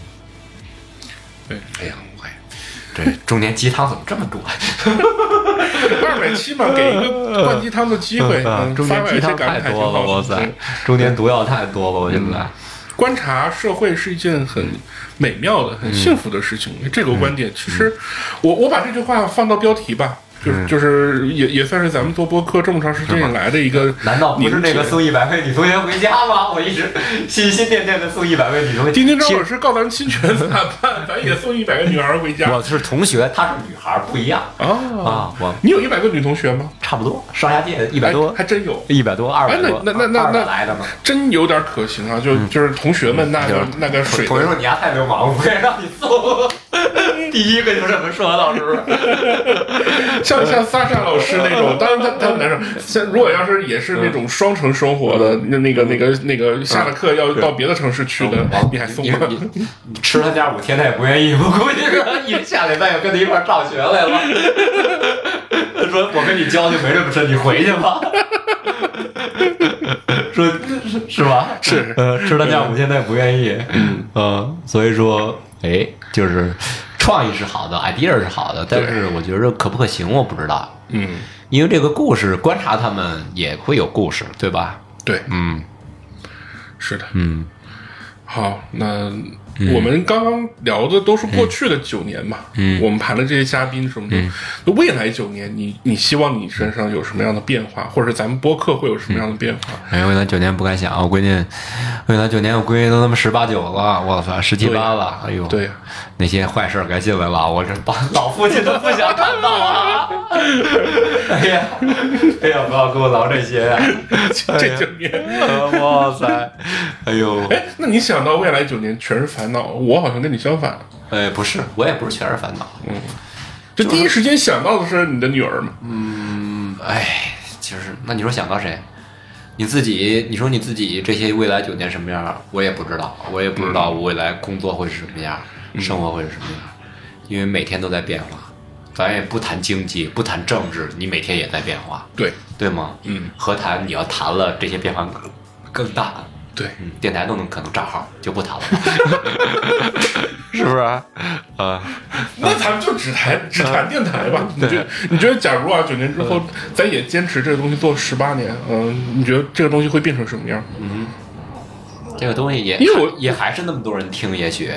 Speaker 3: 对，
Speaker 4: 哎呀，我这中年鸡汤怎么这么多？
Speaker 3: 二百七嘛，给一个灌鸡汤的机会，嗯，
Speaker 4: 中年鸡汤太多了，哇塞，中年毒药太多了，我现在。
Speaker 3: 观察社会是一件很美妙的、很幸福的事情。这个观点，其实我我把这句话放到标题吧，就是就是也也算是咱们做播客这么长时间以来的一个。
Speaker 4: 难道不是那个送一百位女同学回家吗？我一直心心念念的送一百位女同学。
Speaker 3: 丁丁张
Speaker 4: 其
Speaker 3: 老师告咱侵权怎么办？咱也送一百个女孩回家
Speaker 4: 我是同学，她是女孩，不一样
Speaker 3: 啊！
Speaker 4: 啊。我
Speaker 3: 你有一百个女同学吗？
Speaker 4: 差不多上下届一百多
Speaker 3: 哎，还真有。
Speaker 4: 一百多，二百多，
Speaker 3: 哎那那那那那
Speaker 4: 来的吗。
Speaker 3: 真有点可行啊！就就是同学们那个那个水
Speaker 4: 同学说你丫太流氓我，不该让你送。第一个就这么说，老师。
Speaker 3: 像像萨莎老师那种，当然他他们男生，像如果要是也是那种双城生活的，那那个那个那个下了课要到别的城市去的，你还送吗？
Speaker 4: 你你你吃他家五天，他也不愿意。我估计是一下礼拜要跟他一块儿上学来了。他说：“我跟你交情没这么深，你回去吧。”说是是吧？
Speaker 3: 是
Speaker 4: 呃，吃他家五天他也不愿意。嗯呃，所以说，哎，就是创意是好的，idea 是好的，但是我觉得可不可行，我不知道。
Speaker 3: 嗯，
Speaker 4: 因为这个故事，观察他们也会有故事，对吧？
Speaker 3: 对，
Speaker 4: 嗯
Speaker 3: 是的。
Speaker 4: 嗯
Speaker 3: 好，那我们刚刚聊的都是过去的九年嘛，
Speaker 4: 嗯。
Speaker 3: 我们盘的这些嘉宾什么的，就未来九年，你你希望你身上有什么样的变化，或者咱们播客会有什么样的变化？
Speaker 4: 哎，未来九年不敢想，我闺女，未来九年我闺女都他妈十八九了，我操，十七八了，哎呦，
Speaker 3: 对。呀，
Speaker 4: 那些坏事儿该进来了，我这把老父亲都不想看到啊！哎呀，哎呀，不要跟我聊这些呀、
Speaker 3: 这九年，
Speaker 4: 哇塞，哎呦，
Speaker 3: 哎，那你想到未来九年全是烦恼，我好像跟你相反，
Speaker 4: 哎，不是，我也不是全是烦恼，
Speaker 3: 嗯，这第一时间想到的是你的女儿嘛，
Speaker 4: 嗯，哎，其实那你说想到谁？你自己，你说你自己这些未来九年什么样，我也不知道，我也不知道我未来工作会是什么样，生活会是什么样，因为每天都在变化。咱也不谈经济，不谈政治，你每天也在变化，
Speaker 3: 对
Speaker 4: 对吗？
Speaker 3: 嗯，
Speaker 4: 何谈你要谈了这些变化更更大？
Speaker 3: 对，
Speaker 4: 嗯，电台都能可能账号就不谈了，是不是？啊，
Speaker 3: 那咱们就只谈只谈电台吧。你觉得你觉得，假如啊，九年之后咱也坚持这个东西做十八年，嗯，你觉得这个东西会变成什么样？嗯。
Speaker 4: 这个东西也
Speaker 3: 因为我
Speaker 4: 也还是那么多人听，也许，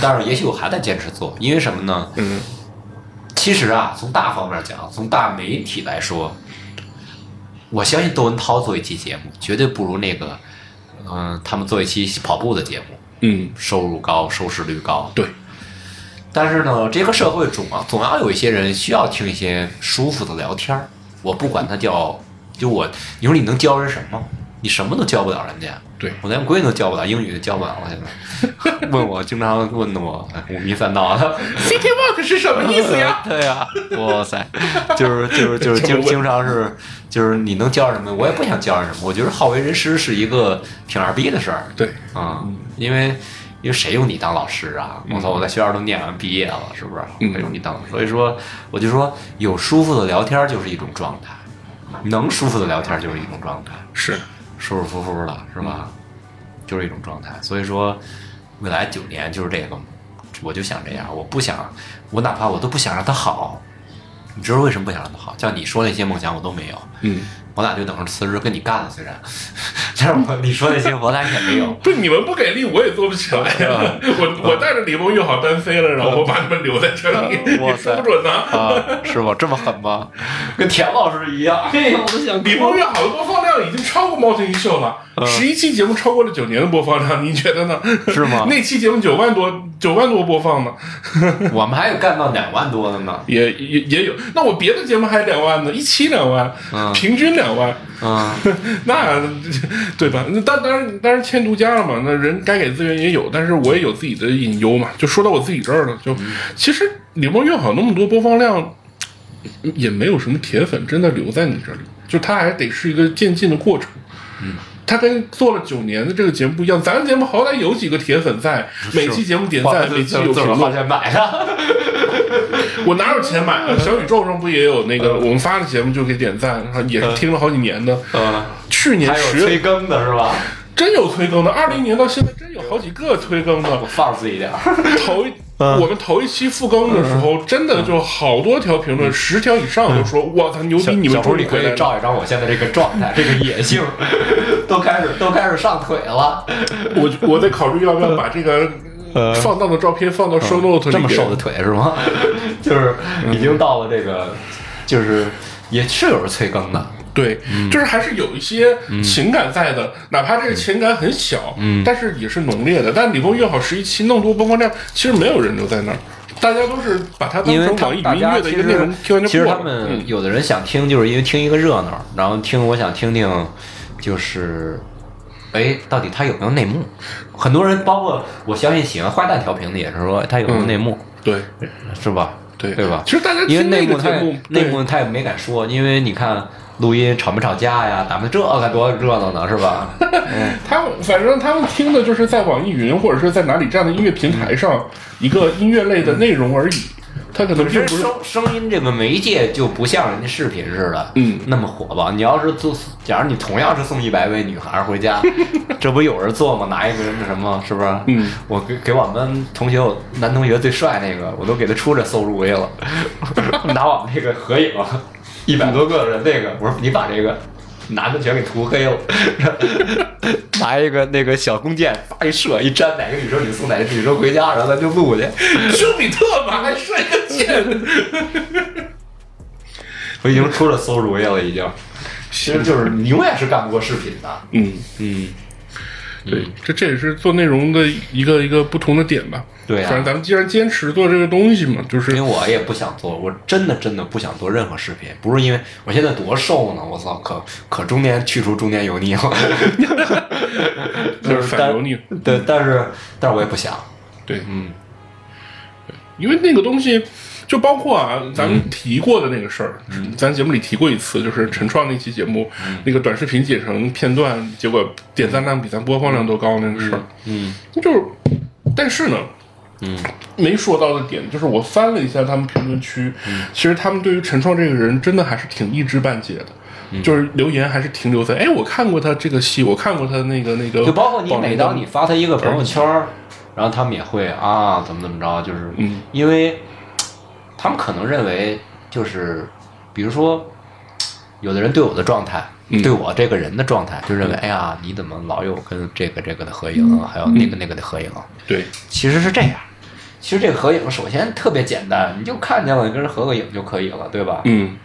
Speaker 4: 但是也许我还在坚持做，因为什么呢？
Speaker 3: 嗯。
Speaker 4: 其实啊，从大方面讲，从大媒体来说，我相信窦文涛做一期节目，绝对不如那个，嗯、他们做一期跑步的节目，
Speaker 3: 嗯，
Speaker 4: 收入高，收视率高。
Speaker 3: 对，
Speaker 4: 但是呢，这个社会总啊总要有一些人需要听一些舒服的聊天儿。我不管他叫，就我，你说你能教人什么？你什么都教不了人家。
Speaker 3: 对
Speaker 4: 我连闺女都教不了，英语都教不了了。现在 问我，经常问的我哎五迷三道的。
Speaker 3: ，City Walk 是什么意思呀？
Speaker 4: 对呀、哇塞，就是就是就是 经经常是就是你能教什么，我也不想教人什么。我觉得好为人师是一个挺二逼的事儿
Speaker 3: 对，
Speaker 4: 啊、因为因为谁用你当老师啊？我操，我在学校都念完毕业了，是不是？
Speaker 3: 嗯
Speaker 4: 谁用你当？所以说，我就说有舒服的聊天就是一种状态，能舒服的聊天就是一种状态。
Speaker 3: 是，
Speaker 4: 舒舒服服的，是吧？就是一种状态。所以说，未来九年就是这个，我就想这样。我不想，我哪怕我都不想让他好。你知道为什么不想让他好？像你说那些梦想我都没有，
Speaker 3: 嗯
Speaker 4: 我俩就等着辞职跟你干了。虽然，但是我你说那些我俩也没有。
Speaker 3: 不，你们不给力，我也做不起来呀。我我带着李梦玉好单飞了，然后我把你们留在这里，我说
Speaker 4: 塞
Speaker 3: 不准呢。
Speaker 4: 啊，是吗？这么狠吗？跟田老师一样。哎呀，我都想
Speaker 3: 李梦玉好的播放量已经超过《猫头鹰秀》了，十一期节目超过了九年的播放量，你觉得呢？
Speaker 4: 是吗
Speaker 3: 那期节目九万多，九万多播放呢，
Speaker 4: 我们还有干到两万多的呢。
Speaker 3: 也也也有。那我别的节目还两万呢，一期两万，
Speaker 4: 嗯
Speaker 3: 平均两万。
Speaker 4: 啊，
Speaker 3: 那对吧？那当当然当然签独家了嘛，那人该给资源也有，但是我也有自己的隐忧嘛。就说到我自己这儿了，就、其实李梦月好那么多播放量，也没有什么铁粉真的留在你这里，就他还得是一个渐进的过程。嗯。他跟做了九年的这个节目不一样，咱节目好歹有几个铁粉在，每期节目点赞，每期有评论
Speaker 4: 花。钱买的。
Speaker 3: 我哪有钱买啊？小宇宙上不也有那个我们发的节目就给点赞，也是听了好几年的。
Speaker 4: 嗯，
Speaker 3: 去年
Speaker 4: 还有
Speaker 3: 十
Speaker 4: 催更的是吧？
Speaker 3: 真有催更的，二零年到现在真有好几个催更的
Speaker 4: 我。放肆一点。
Speaker 3: 头一我们头一期复更的时候，真的就好多条评论，十条以上都说：“我操，牛逼！你们
Speaker 4: 小胡，你可以。照一张我现在这个状态，这个野性都开始都开始上腿了。
Speaker 3: 我我得考虑要不要把这个 放荡的照片放到 show note 里。
Speaker 4: 这么瘦的腿是吗？就是已经到了这个，就是也是有人催更的。
Speaker 3: 对，就是还是有一些情感在的，哪怕这个情感很小，
Speaker 4: 嗯
Speaker 3: 但是也是浓烈的。但李峰约好十一期那么多播放量，其实没有人留在那儿，大家都是把它当成网易云音乐的一个内容听完就
Speaker 4: 其实。他们
Speaker 3: 嗯
Speaker 4: 有的人想听，就是因为听一个热闹，然后听我想听听，就是，哎，到底他有没有内幕？很多人，包括我相信喜欢坏蛋调频的，也是说他有没有内幕，
Speaker 3: 对
Speaker 4: 是吧？
Speaker 3: 对
Speaker 4: 对吧？
Speaker 3: 其实大家
Speaker 4: 因为内幕他内
Speaker 3: 对
Speaker 4: 幕他也没敢说，因为你看录音吵没吵架呀，咱们这个多热闹呢，是吧？
Speaker 3: 他们反正他们听的就是在网易云或者是在哪里这样的音乐平台上一个音乐类的内容而已，他可能
Speaker 4: 本身
Speaker 3: 并不是
Speaker 4: 声声音这个媒介就不像人家视频似的，
Speaker 3: 嗯
Speaker 4: 那么火爆。你要是做，假如你同样是送一百位女孩回家，这不有人做吗？拿一个那什么，是不是？
Speaker 3: 嗯，
Speaker 4: 我给给我们同学，我男同学最帅那个，我都给他出这馊主意了，拿我们这个合影，一百多个人那个，我说你把这个。男的全给涂黑了，拿一个那个小弓箭，叭一射，一粘哪个女生你送哪个女生回家，然后咱就录去。
Speaker 3: 丘比特嘛，还射一个箭。
Speaker 4: 我已经出了馊主意了，已经。其实就是你永远是干不过视频的。
Speaker 3: 嗯，
Speaker 4: 嗯，
Speaker 3: 对，这这也是做内容的一个一个不同的点吧。
Speaker 4: 对啊。
Speaker 3: 反正咱们既然坚持做这个东西嘛，就是
Speaker 4: 因为我也不想做，我真的真的不想做任何视频，不是因为我现在多瘦呢，我操，可可中间去除中间油腻了，
Speaker 3: 就是反油腻。
Speaker 4: 对，但是但是我也不想，
Speaker 3: 对，
Speaker 4: 嗯。
Speaker 3: 因为那个东西，就包括啊，咱们提过的那个事儿，咱节目里提过一次，就是陈创那期节目，那个短视频剪成片段，结果点赞量比咱播放量都高那个事儿，
Speaker 4: 嗯
Speaker 3: 就是，但是呢。
Speaker 4: 嗯。
Speaker 3: 没说到的点就是，我翻了一下他们评论区，
Speaker 4: 嗯。
Speaker 3: 其实他们对于陈创这个人真的还是挺一知半解的，
Speaker 4: 嗯。
Speaker 3: 就是留言还是停留在，哎，我看过他这个戏，我看过他那个那个，
Speaker 4: 就包括你每当你发他一个朋友圈然后他们也会啊怎么怎么着，就是
Speaker 3: 嗯。
Speaker 4: 因为他们可能认为就是比如说有的人对我的状态。
Speaker 3: 嗯
Speaker 4: 对我这个人的状态，就认为，哎呀，你怎么老有跟这个这个的合影，还有那个那个的合影？
Speaker 3: 对，
Speaker 4: 其实是这样，其实这个合影首先特别简单，你就看见了，你跟人合个影就可以了，对吧？
Speaker 3: 嗯。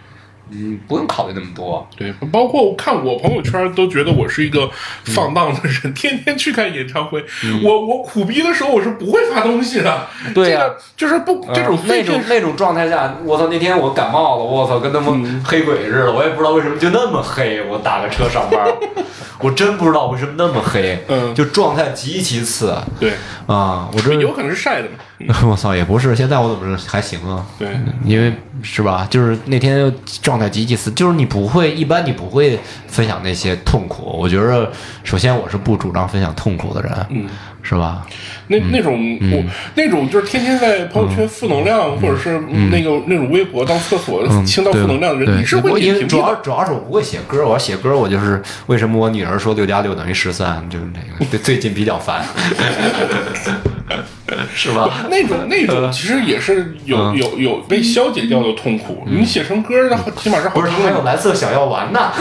Speaker 4: 嗯，不用考虑那么多。
Speaker 3: 对，包括我看我朋友圈都觉得我是一个放荡的人，天天去看演唱会。我我苦逼的时候我是不会发东西的。
Speaker 4: 对呀
Speaker 3: 这个就是不这种
Speaker 4: 嗯那。种那种状态下，我操！那天我感冒了，我操，跟他们黑鬼似的，我也不知道为什么就那么黑。我打个车上班，我真不知道为什么那么黑，
Speaker 3: 嗯
Speaker 4: 就状态极其次
Speaker 3: 对，
Speaker 4: 啊！我这
Speaker 3: 有可能是晒的嘛。
Speaker 4: 我操，也不是，现在我怎么还行啊？
Speaker 3: 对，
Speaker 4: 因为是吧？就是那天状态极其次，就是你不会，一般你不会分享那些痛苦。我觉得，首先我是不主张分享痛苦的人，
Speaker 3: 嗯，
Speaker 4: 是吧？
Speaker 3: 那那种我那种就是天天在朋友圈负能量，或者是那个那种微博当厕所
Speaker 4: 嗯，
Speaker 3: 倾倒负能量的人，你是会
Speaker 4: 因为主。要主要是我不会写歌，我要写歌，我就是为什么我女儿说六加六等于十三，就是那个最最近比较烦。是吧？
Speaker 3: 那种 那种其实也是有
Speaker 4: 嗯。
Speaker 3: 有有被消解掉的痛苦。你写成歌，然后起码是好
Speaker 4: 不是，
Speaker 3: 听
Speaker 4: 还有，蓝色小药丸呢，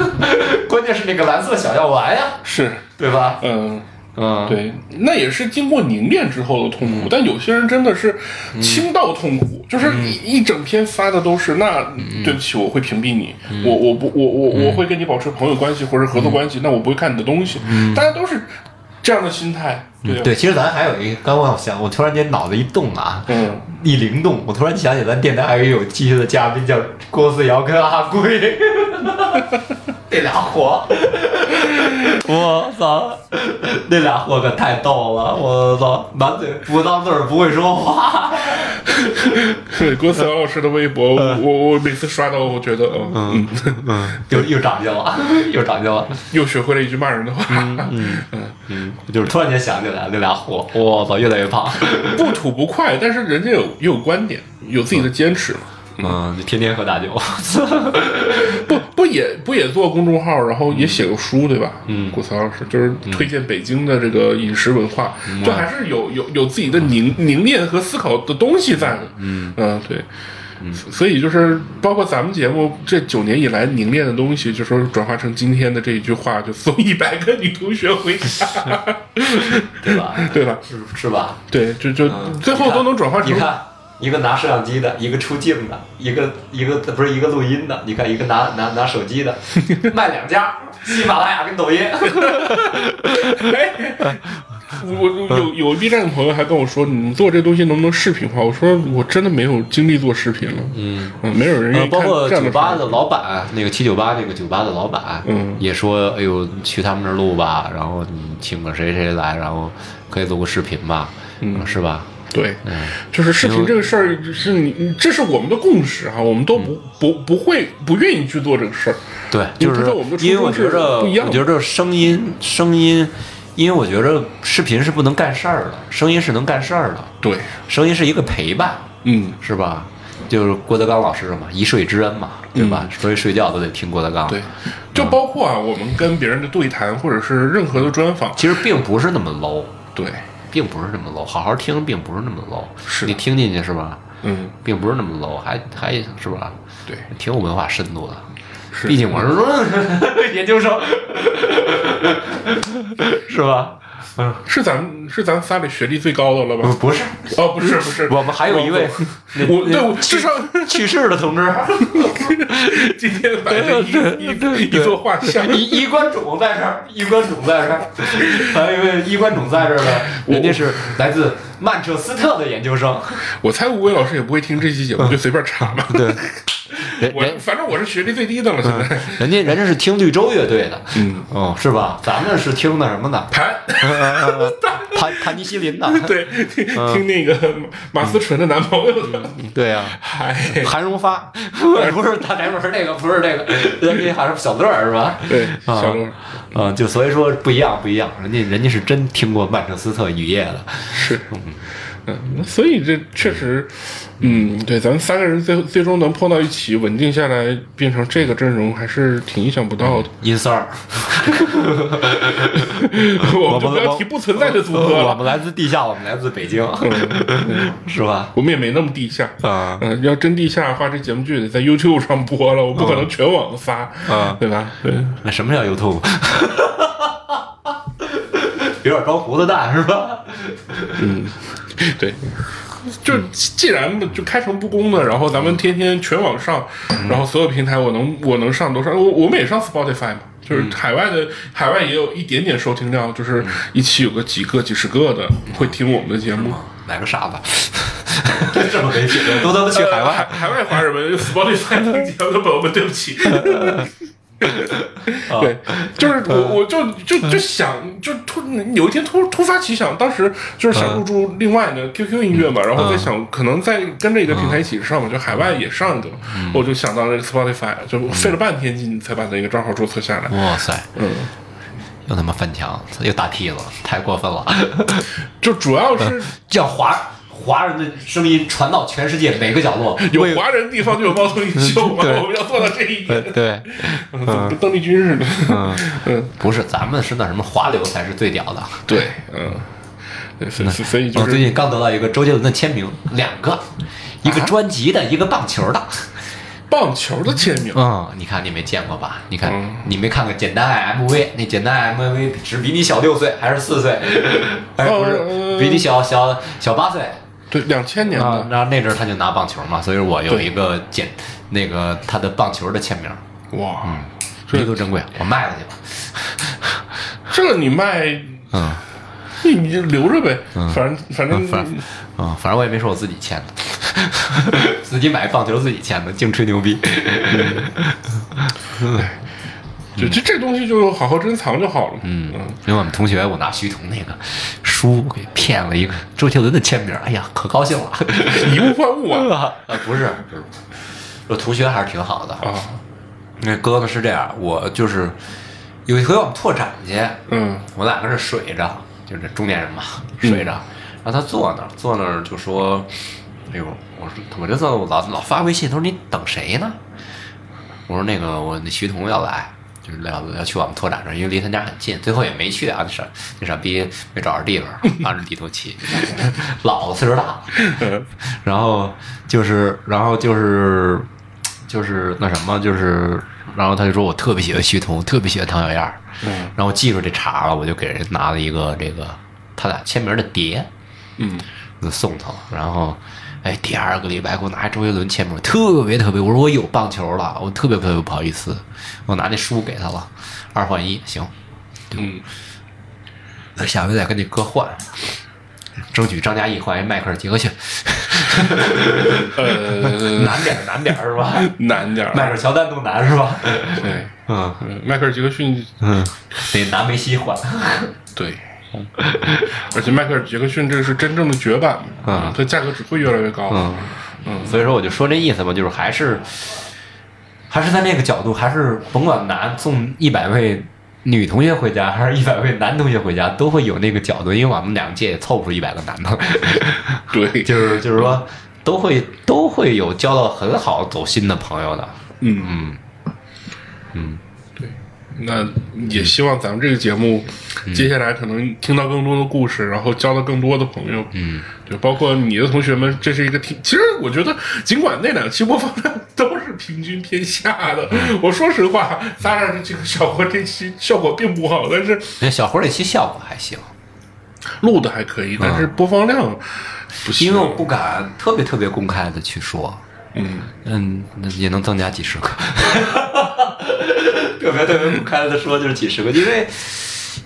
Speaker 4: 关键是那个蓝色小药丸呀，
Speaker 3: 是。
Speaker 4: 对吧？
Speaker 3: 嗯。
Speaker 4: 嗯，
Speaker 3: 对，那也是经过凝练之后的痛苦，但有些人真的是倾倒痛苦，就是一一整篇发的都是，那对不起，我会屏蔽你，我我不我我我会跟你保持朋友关系或者合作关系，那我不会看你的东西，大家都是这样的心态，对。
Speaker 4: 其实咱还有一个，刚我想，我突然间脑子一动啊，
Speaker 3: 嗯，
Speaker 4: 一灵动，我突然想起咱电台还有继续的嘉宾叫郭思瑶跟阿贵，那俩货，我操，那俩货可太逗了，我操，满嘴不当字儿不会说话，
Speaker 3: 对，郭思瑶老师的微博，我我我每次刷到，我觉得，嗯嗯，
Speaker 4: 又又长进了，又长进了，
Speaker 3: 又学会了一句骂人的话，
Speaker 4: 嗯，就是突然间想起来那俩货，我操，越来越胖，
Speaker 3: 不吐不快，但是人家有也有观点，有自己的坚持嘛。
Speaker 4: 嗯，就天天喝大酒，
Speaker 3: 不不也不也做公众号，然后也写过书，对吧？嗯，古曹老师就是推荐北京的这个饮食文化，就还是有有有自己的凝凝练和思考的东西在的。嗯对。所以就是包括咱们节目这九年以来凝练的东西，就说转化成今天的这一句话，就送一百个女同学回家，
Speaker 4: 对吧？
Speaker 3: 对吧？
Speaker 4: 是是吧？
Speaker 3: 对，就就最后都能转化成
Speaker 4: 你看，一个拿摄像机的，一个出镜的，一个一个不是一个录音的，你看一个拿拿拿手机的，卖两家，喜马拉雅跟抖音。
Speaker 3: 我 我有有 B 站的朋友还跟我说，你们做这东西能不能视频化？我说我真的没有精力做视频了。嗯没有人愿
Speaker 4: 呃，
Speaker 3: 意看
Speaker 4: 包括酒吧的老板，那个七九八那个酒吧的老板，
Speaker 3: 嗯
Speaker 4: 也说，哎呦，去他们那儿录吧，然后你请个谁谁来，然后可以录个视频吧，嗯，是吧？
Speaker 3: 对，嗯就是视频这个事儿，是你你这是我们的共识哈，我们都不不不会不愿意去做这个事儿。
Speaker 4: 对，
Speaker 3: 你
Speaker 4: 就是因为我觉得，
Speaker 3: 不一样
Speaker 4: 我觉得声音声音，因为我觉得视频是不能干事儿的，声音是能干事儿的，
Speaker 3: 对，
Speaker 4: 声音是一个陪伴，
Speaker 3: 嗯，
Speaker 4: 是吧？就是郭德纲老师嘛，一睡之恩嘛，对吧？所以睡觉都得听郭德纲。
Speaker 3: 嗯对，就包括啊，我们跟别人的对谈，或者是任何的专访，
Speaker 4: 其实并不是那么 low，
Speaker 3: 对，
Speaker 4: 并不是那么 low，好好听并不是那么 low，
Speaker 3: 是
Speaker 4: 你听进去是吧？
Speaker 3: 嗯，
Speaker 4: 并不是那么 low，还还是吧？
Speaker 3: 对，
Speaker 4: 挺有文化深度的。
Speaker 3: 是。
Speaker 4: 毕竟我是说 研究生，是吧？嗯。
Speaker 3: 是咱们是咱仨里学历最高的了吧？
Speaker 4: 不是，
Speaker 3: 哦，不是不是，
Speaker 4: 我们还有一位。
Speaker 3: 我对我至少
Speaker 4: 去世的同志，
Speaker 3: 今天摆着一一一座画像，
Speaker 4: 衣衣冠冢在这儿，衣冠冢在这儿，还有一位衣冠冢在这儿的，人家是来自曼彻斯特的研究生。
Speaker 3: 我猜吴伟老师也不会听这期节目，就随便查吧。
Speaker 4: 对，
Speaker 3: 我反正我是学历最低的了，现在。
Speaker 4: 人家人家是听绿洲乐队的，
Speaker 3: 嗯，
Speaker 4: 哦，是吧？咱们是听的什么的？
Speaker 3: 盘，
Speaker 4: 盘盘尼西林的，
Speaker 3: 对，听听那个马思纯的男朋友的，
Speaker 4: 对呀、
Speaker 3: 韩，
Speaker 4: 韩荣发，不是大宅门那个，不是那个，人家还是小乐儿是吧？
Speaker 3: 对，
Speaker 4: 啊
Speaker 3: 小乐
Speaker 4: 嗯，就所以说不一样，不一样，人家人家是真听过曼彻斯特雨夜的，
Speaker 3: 是，嗯，那所以这确实，嗯，对，咱们三个人最最终能碰到一起，稳定下来，变成这个阵容，还是挺意想不到的。
Speaker 4: 阴三儿，
Speaker 3: 我们就不要提不存在的组合了，
Speaker 4: 我们来自地下，我们来自北京，是吧？
Speaker 3: 我们也没那么地下。
Speaker 4: 啊
Speaker 3: 嗯，要真地下的话，这节目就得在 YouTube 上播了，我不可能全网发，
Speaker 4: 啊
Speaker 3: 对吧？对，
Speaker 4: 那什么叫 YouTube？有点装胡子蛋是吧？
Speaker 3: 对，就既然就开诚布公的，然后咱们天天全网上，然后所有平台我能我能上都上，我我们也上 Spotify 嘛，就是海外的海外也有一点点收听量，就是一期有个几个几十个的会听我们的节目。
Speaker 4: 买个傻子，这么没品位，都他妈去海
Speaker 3: 呃
Speaker 4: 外。
Speaker 3: 海海外华人们 Spotify 听节目的朋友们，对不起。对，就是我，我就就就想，就突有一天突突发奇想，当时就是想入驻另外的 QQ 音乐嘛，然后在想，可能在跟着一个平台一起上嘛，就海外也上一个，我就想到那个 Spotify，就费了半天劲才把那个账号注册下来。
Speaker 4: 哇塞，
Speaker 3: 嗯，
Speaker 4: 又他妈翻墙，又打梯子，太过分了！
Speaker 3: 就主要是
Speaker 4: 让华华人的声音传到全世界每个角落，
Speaker 3: 有
Speaker 4: 为
Speaker 3: 华人地方就有猫头鹰秀嘛，
Speaker 4: 对
Speaker 3: 我们要做到这一点，
Speaker 4: 对，
Speaker 3: 跟邓丽君似的？嗯
Speaker 4: 不是咱们是那什么华流才是最屌的。
Speaker 3: 对，嗯，对所以所以就是
Speaker 4: 我最近刚得到一个周杰伦的签名，两个，一个专辑的，一个棒球的。
Speaker 3: 棒球的签名，
Speaker 4: 嗯，你看你没见过吧？你看、
Speaker 3: 嗯
Speaker 4: 你没看过《简单爱 MV》？那《简单爱 MV》只比你小六岁还是四岁？哎，不是，
Speaker 3: 呃
Speaker 4: 比你小小小八岁
Speaker 3: 对，两千年
Speaker 4: 啊。
Speaker 3: 的，
Speaker 4: 然后那阵儿他就拿棒球嘛，所以我有一个简那个他的棒球的签名，
Speaker 3: 哇，
Speaker 4: 弥足珍贵，我卖了去吧。
Speaker 3: 这个你卖，
Speaker 4: 嗯
Speaker 3: 你你就留着呗，反正反正
Speaker 4: 嗯，反嗯，反正我也没说我自己签的，自己买棒球自己签的，净吹牛逼。
Speaker 3: 就这这东西就好好珍藏就好了嘛。
Speaker 4: 嗯，因为我们同学我拿徐桐那个书给骗了一个周杰伦的签名，哎呀，可高兴了。
Speaker 3: 以物换物啊
Speaker 4: 啊，不是，不是，我同学还是挺好的。
Speaker 3: 啊，
Speaker 4: 那哥哥是这样，我就是有一回我们拓展去，
Speaker 3: 嗯
Speaker 4: 我俩搁这水着，就是中年人嘛，水着，然后他坐那儿，坐那儿就说：“哎呦，我说我这次老老发微信，他说你等谁呢？”我说那个我那徐彤要来，就是要要去我们拓展这儿，因为离他家很近，最后也没去啊，那傻那傻逼没找着地方，拿着地图骑，老子岁数大了，然后就是然后就是就是那什么就是。然后他就说：“我特别喜欢徐彤，特别喜欢唐小燕。”
Speaker 3: 嗯
Speaker 4: 然后我记住这茬了，我就给人拿了一个这个他俩签名的碟，
Speaker 3: 嗯，
Speaker 4: 就送他了。然后，哎，第二个礼拜给我拿周杰伦签名，特别特别。我说我有棒球了，我特别特别不好意思，我拿那书给他了，二换一，行，
Speaker 3: 嗯，
Speaker 4: 那下回再跟你哥换，争取张嘉译换一迈克尔·杰克逊，
Speaker 3: 呃，
Speaker 4: 难点儿难点儿是吧？
Speaker 3: 难点儿
Speaker 4: 迈克尔·乔丹都难是吧？
Speaker 3: 对，
Speaker 4: 嗯
Speaker 3: 嗯迈克尔·杰克逊，
Speaker 4: 嗯，得拿梅西换。
Speaker 3: 对，而且迈克尔·杰克逊这是真正的绝版，
Speaker 4: 嗯。
Speaker 3: 它价格只会越来越高，
Speaker 4: 嗯。
Speaker 3: 嗯。
Speaker 4: 所以说我就说这意思嘛，就是还是还是在那个角度，还是甭管男送一百位女同学回家，还是一百位男同学回家，都会有那个角度，因为我们两届也凑不出一百个男的，
Speaker 3: 对，
Speaker 4: 就是就是说都会都会有交到很好走心的朋友的，
Speaker 3: 嗯。
Speaker 4: 嗯。嗯。
Speaker 3: 对，那也希望咱们这个节目，接下来可能听到更多的故事，然后交到更多的朋友。
Speaker 4: 嗯，
Speaker 3: 对，包括你的同学们，这是一个挺……其实我觉得，尽管那两期播放量都是平均偏下的，我说实话，咱俩这个小伙这期效果并不好，但是
Speaker 4: 那小伙儿那期效果还行，
Speaker 3: 录的还可以，但是播放量不行。
Speaker 4: 因为我不敢特别特别公开的去说，
Speaker 3: 嗯，
Speaker 4: 嗯，那也能增加几十个。特别特别公开的说，就是几十个，因为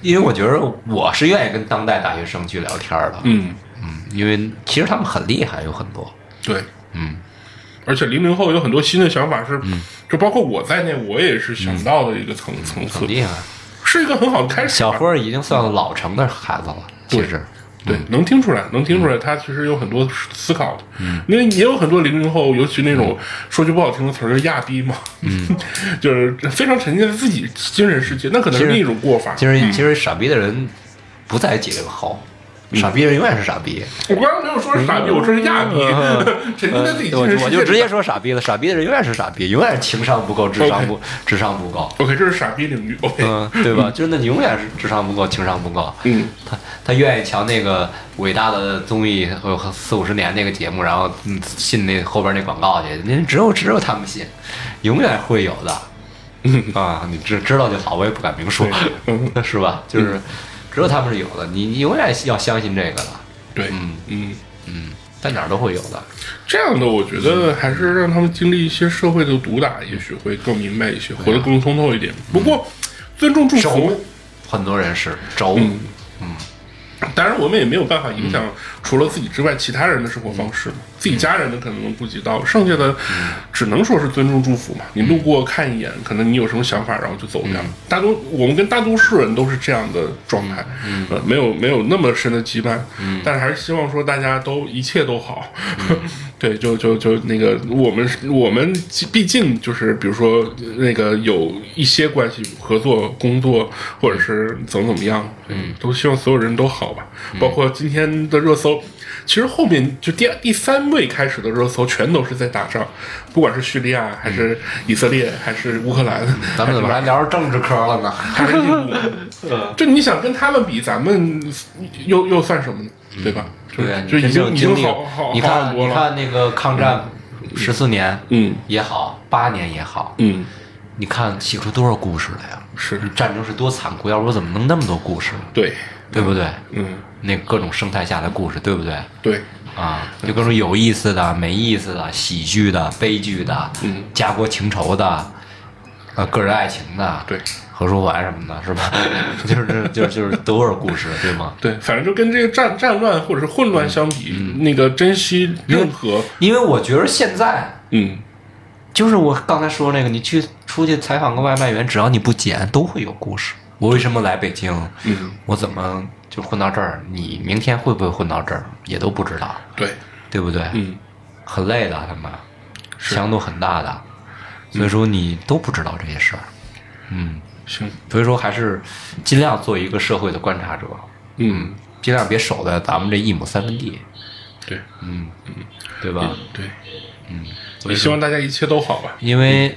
Speaker 4: 因为我觉得我是愿意跟当代大学生去聊天的，
Speaker 3: 嗯，
Speaker 4: 嗯，因为其实他们很厉害，有很多，
Speaker 3: 对，
Speaker 4: 嗯
Speaker 3: 而且零零后有很多新的想法是，就包括我在内，我也是想到的一个层、层次
Speaker 4: 很，厉害。
Speaker 3: 是一个很好的开始吧。
Speaker 4: 小辉已经算老成的孩子了，其实，
Speaker 3: 对，能听出来，能听出来，他其实有很多思考的。嗯，因为也有很多零零后，尤其那种说句不好听的词儿，就是亚逼嘛，嗯，就是非常沉浸在自己精神世界，那可能是另一种过法。
Speaker 4: 其实其实傻逼的人不在几零后，傻逼人永远是傻逼。
Speaker 3: 我刚刚没有说是傻逼，我说是亚逼，沉浸在自己精
Speaker 4: 我
Speaker 3: 神世界。
Speaker 4: 我就直接。说傻逼了，傻逼的人永远是傻逼，永远情商不够，智商不智商不够。
Speaker 3: OK，这是傻逼领域。OK，
Speaker 4: 嗯，对吧？就是那你永远是智商不够，情商不够。
Speaker 3: 嗯，
Speaker 4: 他他愿意瞧那个伟大的综艺和四五十年那个节目，然后嗯信那后边那广告去，那只有只有他们信，永远会有的。
Speaker 3: 嗯
Speaker 4: 啊，你知知道就好，我也不敢明说，
Speaker 3: 嗯，
Speaker 4: 是吧？就是只有他们是有的，你你永远要相信这个的，
Speaker 3: 对，
Speaker 4: 嗯
Speaker 3: 嗯。
Speaker 4: 嗯，在哪儿都会有的。
Speaker 3: 这样的，我觉得还是让他们经历一些社会的毒打，也许会更明白一些，活得更通透一点。不过，尊重祝福，，
Speaker 4: 很多人是轴，
Speaker 3: 嗯当然我们也没有办法影响除了自己之外其他人的生活方式嘛。自己家人的可能能顾及到，剩下的只能说是尊重祝福嘛。你路过看一眼，可能你有什么想法，然后就走掉。大多我们跟大多数人都是这样的状态，呃，没有没有那么深的羁绊，但是还是希望说大家都一切都好。对，就就就那个我们我们毕竟就是比如说那个有一些关系合作工作或者是怎么怎么样，嗯，都希望所有人都好吧。包括今天的热搜，其实后面就第第三位开始的热搜全都是在打仗，不管是叙利亚还是以色列还是乌克兰，
Speaker 4: 咱们怎么还聊着政治科了呢？
Speaker 3: 还是印度，就你想跟他们比，咱们又又算什么呢？对吧？就
Speaker 4: 对啊，
Speaker 3: 就已
Speaker 4: 真
Speaker 3: 经已经
Speaker 4: 正经历
Speaker 3: 好好
Speaker 4: 你看。你看那个抗战十四年
Speaker 3: 嗯
Speaker 4: 也好，八年也好，
Speaker 3: 嗯，
Speaker 4: 你看写出多少故事来呀？
Speaker 3: 是
Speaker 4: 战争是多残酷，要不我怎么能那么多故事？
Speaker 3: 对，
Speaker 4: 对不对？
Speaker 3: 嗯
Speaker 4: 那各种生态下的故事，对不对？
Speaker 3: 对，
Speaker 4: 啊，就各种有意思的、没意思的、喜剧的、悲剧的，
Speaker 3: 嗯，
Speaker 4: 家国情仇的，呃，个人爱情的，
Speaker 3: 对，
Speaker 4: 何书桓什么的，是吧？就是就是就是都是故事，对吗？
Speaker 3: 对，反正就跟这个战战乱或者是混乱相比，那个珍惜任何
Speaker 4: 因为我觉得现在
Speaker 3: 嗯
Speaker 4: 就是我刚才说那个，你去出去采访个外卖员，只要你不剪，都会有故事。我为什么来北京？
Speaker 3: 嗯，
Speaker 4: 我怎么就混到这儿？你明天会不会混到这儿，也都不知道，
Speaker 3: 对，
Speaker 4: 对不对？
Speaker 3: 嗯
Speaker 4: 很累的，他们强度很大的，所以说你都不知道这些事儿。嗯，
Speaker 3: 行，
Speaker 4: 所以说还是尽量做一个社会的观察者，
Speaker 3: 嗯。
Speaker 4: 尽量别守在咱们这一亩三分地，
Speaker 3: 对。
Speaker 4: 嗯。嗯，对吧？
Speaker 3: 对，
Speaker 4: 嗯，
Speaker 3: 也希望大家一切都好吧。
Speaker 4: 因为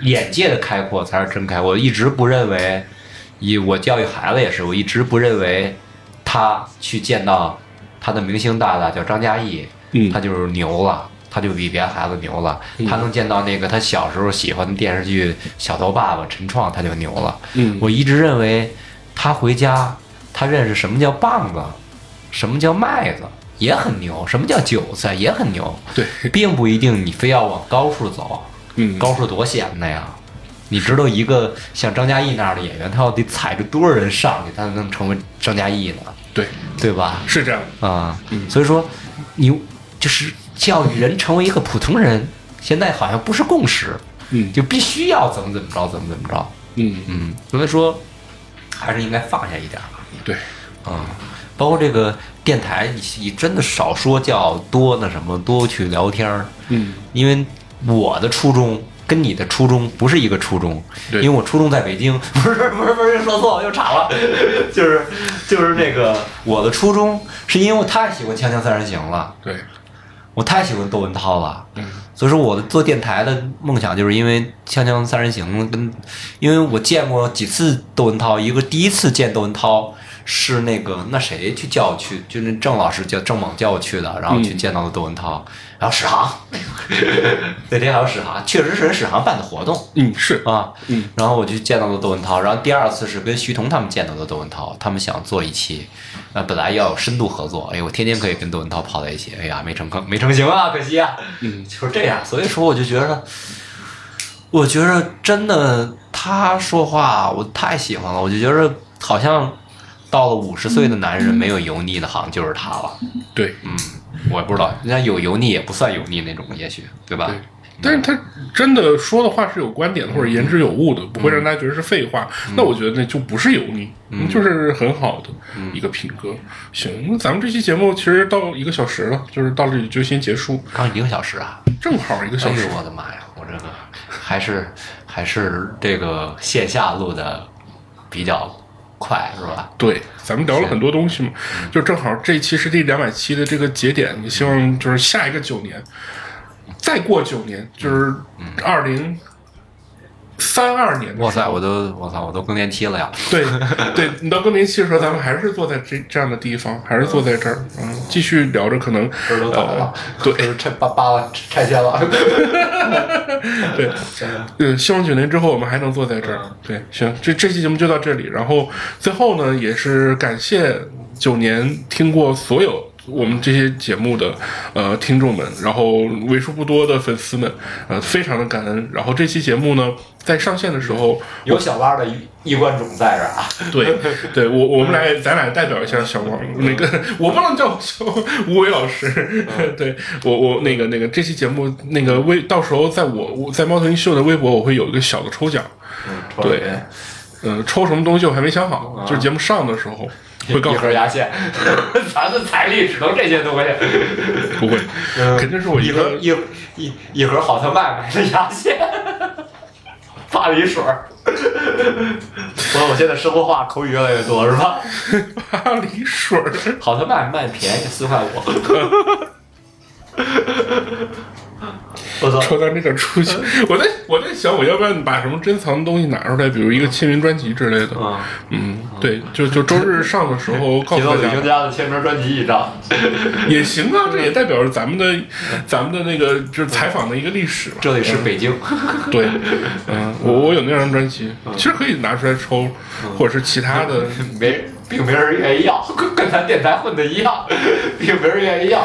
Speaker 4: 眼界的开阔才是真开阔。我一直不认为，以我教育孩子也是，我一直不认为他去见到他的明星大大叫张嘉译，
Speaker 3: 嗯。
Speaker 4: 他就是牛了。他就比别的孩子牛了，他能见到那个他小时候喜欢的电视剧《小头爸爸》陈创，他就牛了。
Speaker 3: 嗯
Speaker 4: 我一直认为他回家，他认识什么叫棒子，什么叫麦子，也很牛；什么叫韭菜，也很牛。
Speaker 3: 对，
Speaker 4: 并不一定你非要往高处走，
Speaker 3: 嗯
Speaker 4: 高处多险的呀！你知道一个像张嘉译那样的演员，他要得踩着多少人上去，他才能成为张嘉译呢？
Speaker 3: 对，
Speaker 4: 对吧？
Speaker 3: 是这样。
Speaker 4: 啊、
Speaker 3: 嗯
Speaker 4: 所以说你就是教育人成为一个普通人，现在好像不是共识，
Speaker 3: 嗯。
Speaker 4: 就必须要怎么怎么着，怎么怎么着。
Speaker 3: 嗯。
Speaker 4: 嗯，所以说还是应该放下一点儿
Speaker 3: 对，
Speaker 4: 啊、包括这个电台，你你真的少说教，多那什么，多去聊天儿。
Speaker 3: 嗯。
Speaker 4: 因为我的初衷跟你的初衷不是一个初衷，
Speaker 3: 对。
Speaker 4: 因为我初中在北京，不是不是不是说错了又岔了，就是就是那个我的初衷是因为我太喜欢《锵锵三人行》了，
Speaker 3: 对，
Speaker 4: 我太喜欢窦文涛了，
Speaker 3: 嗯。
Speaker 4: 所以说我的做电台的梦想就是因为《锵锵三人行》跟，因为我见过几次窦文涛，一个第一次见窦文涛是那个那谁去叫我去，就是郑老师叫郑猛叫我去的，然后去见到了窦文涛，然后史航，那天还有史航，确实是史航办的活动，
Speaker 3: 嗯是，
Speaker 4: 啊，
Speaker 3: 嗯，
Speaker 4: 然后我就见到了窦文涛，然后第二次是跟徐彤他们见到的窦文涛，他们想做一期，呃，本来要有深度合作，哎，我天天可以跟窦文涛泡在一起，哎呀，没成坑，没成型啊，可惜啊，
Speaker 3: 嗯。
Speaker 4: 就是这样，所以说我就觉得，我觉着真的他说话我太喜欢了，我就觉着好像到了五十岁的男人没有油腻的，好像就是他了，
Speaker 3: 对。
Speaker 4: 嗯，我也不知道，人家有油腻也不算油腻那种，也许对吧？
Speaker 3: 对。但是他真的说的话是有观点的，或者言之有物的，不会让大家觉得是废话。那我觉得那就不是油腻，就是很好的一个品格。行，那咱们这期节目其实到一个小时了，就是到这里就先结束，
Speaker 4: 刚一个小时啊。
Speaker 3: 正好一个小时
Speaker 4: 哎呦。我的妈呀！我这个还是还是这个线下录的比较快，是吧？
Speaker 3: 对，咱们聊了很多东西嘛，就正好这一期是第两百期的这个节点，也希望就是下一个九年，再过九年就是二零三二年。
Speaker 4: 哇塞，我都我操，我都更年期了呀！
Speaker 3: 对 对，你到更年期的时候，咱们还是坐在这这样的地方，还是坐在这儿，嗯，继续聊着可能
Speaker 4: 儿都倒了
Speaker 3: 呃对
Speaker 4: 拆扒扒了拆迁了。
Speaker 3: 对，嗯，希望九年之后我们还能坐在这儿。对，行，这这期节目就到这里。然后最后呢，也是感谢九年听过所有我们这些节目的呃听众们，然后为数不多的粉丝们，呃，非常的感恩。然后这期节目呢，在上线的时候，
Speaker 4: 有小蛙的衣衣冠冢在这儿啊！
Speaker 3: 对，对我我们来，咱俩代表一下小王，那个我不能叫小吴伟老师，对我我那个那个这期节目那个微，到时候在我我在猫头鹰秀的微博我会有一个小的抽奖，对，嗯、抽什么东西我还没想好，就是节目上的时候会告
Speaker 4: 一盒牙线，咱的财力只能这些东西。
Speaker 3: 不会，肯定是我
Speaker 4: 一盒一一一盒好特卖买的牙线，巴黎水儿。我我现在生活化口语越来越多，是吧？
Speaker 3: 巴黎水儿，
Speaker 4: 好特卖卖便宜，四块五。我
Speaker 3: 抽到那个出去，我在我在想，我要不要把什么珍藏的东西拿出来，比如一个签名专辑之类的。
Speaker 4: 啊，
Speaker 3: 嗯，对，就就周日上的时候 告诉大家
Speaker 4: 旅行家的签名专辑一张，
Speaker 3: 也行啊，这也代表着咱们的咱们的那个就是采访的一个历史嘛。
Speaker 4: 这里是北京，
Speaker 3: 对，嗯，我我有那张专辑，其实可以拿出来抽，或者是其他的。
Speaker 4: 没并没人愿意要，跟跟咱电台混的一样，并没人愿意要。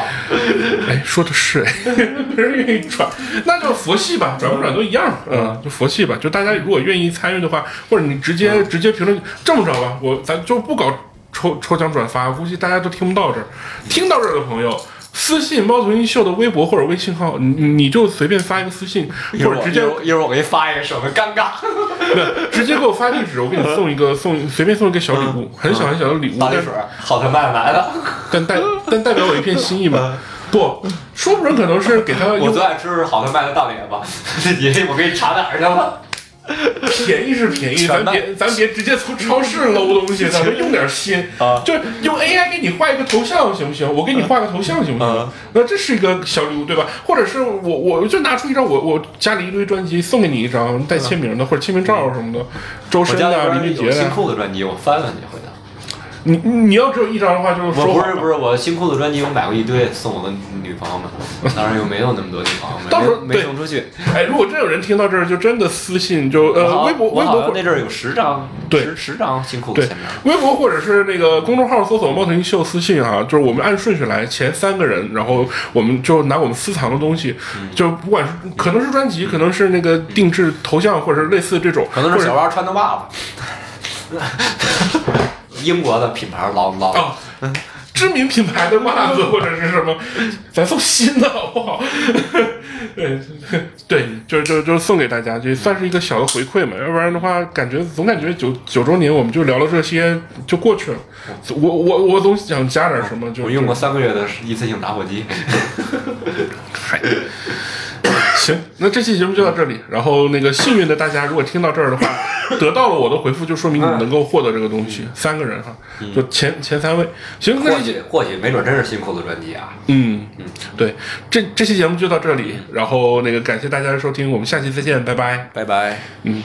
Speaker 3: 哎，说的是哎，没人愿意转，那就佛系吧，转不转都一样，嗯，就佛系吧。就大家如果愿意参与的话，或者你直接直接评论，这么着吧，我咱就不搞抽抽奖转发，估计大家都听不到这儿。听到这儿的朋友。私信猫头鹰秀的微博或者微信号，你你就随便发一个私信，
Speaker 4: 一会儿
Speaker 3: 或者直接
Speaker 4: 一会儿我给你发一个，省得尴尬。
Speaker 3: 对，直接给我发地址，我给你送一个 送随便送一个小礼物，很小很小的礼物，但
Speaker 4: 大水，好特卖来的。
Speaker 3: 但代但代表我一片心意嘛。不，说不准可能是给他
Speaker 4: 我
Speaker 3: 用
Speaker 4: 最爱吃是好特卖的大脸吧，你我给你查哪儿去了？
Speaker 3: 便宜是便宜，咱别咱别直接从超市搂东西，咱们用点心
Speaker 4: 啊
Speaker 3: 就用 AI 给你画一个头像行不行？我给你画个头像行不行
Speaker 4: 嗯？
Speaker 3: 那这是一个小礼物对吧？或者是我我就拿出一张我我家里一堆专辑送给你一张带签名的或者签名照什么的，周深啊、林俊杰啊。
Speaker 4: 裤子专辑，我翻翻去。
Speaker 3: 你你要只有一张的话，就是说
Speaker 4: 不是不是，我新裤子专辑我买过一堆，送我的女朋友们，当然又没有那么多女朋友们，
Speaker 3: 到时候
Speaker 4: 没送出去。
Speaker 3: 哎，如果真有人听到这儿，就真的私信就呃微博微博
Speaker 4: 那阵儿有十张，
Speaker 3: 对
Speaker 4: 十十张新裤子
Speaker 3: 对
Speaker 4: 签名。
Speaker 3: 微博或者是那个公众号搜索“猫头鹰秀”私信啊，就是我们按顺序来，前三个人，然后我们就拿我们私藏的东西，
Speaker 4: 嗯
Speaker 3: 就不管是可能是专辑，可能是那个定制头像，或者是类似这种，
Speaker 4: 可能是小娃穿的袜子，英国的品牌老老
Speaker 3: 啊。知名品牌的袜子或者是什么，咱送新的好不好？对对，就就就送给大家，就算是一个小的回馈嘛。要不然的话，感觉总感觉九九周年我们就聊了这些就过去了。我我我总想加点什么，就
Speaker 4: 我用过三个月的一次性打火机。
Speaker 3: 嗨，行，那这期节目就到这里。然后那个幸运的大家，如果听到这儿的话，得到了我的回复，就说明你能够获得这个东西。三个人哈，就前前三位。行，那
Speaker 4: 或
Speaker 3: 这期
Speaker 4: 许或许没准真是新裤子专辑啊！
Speaker 3: 嗯嗯，对，这这期节目就到这里。然后那个感谢大家的收听，我们下期再见，拜拜。
Speaker 4: 拜拜。
Speaker 3: 嗯。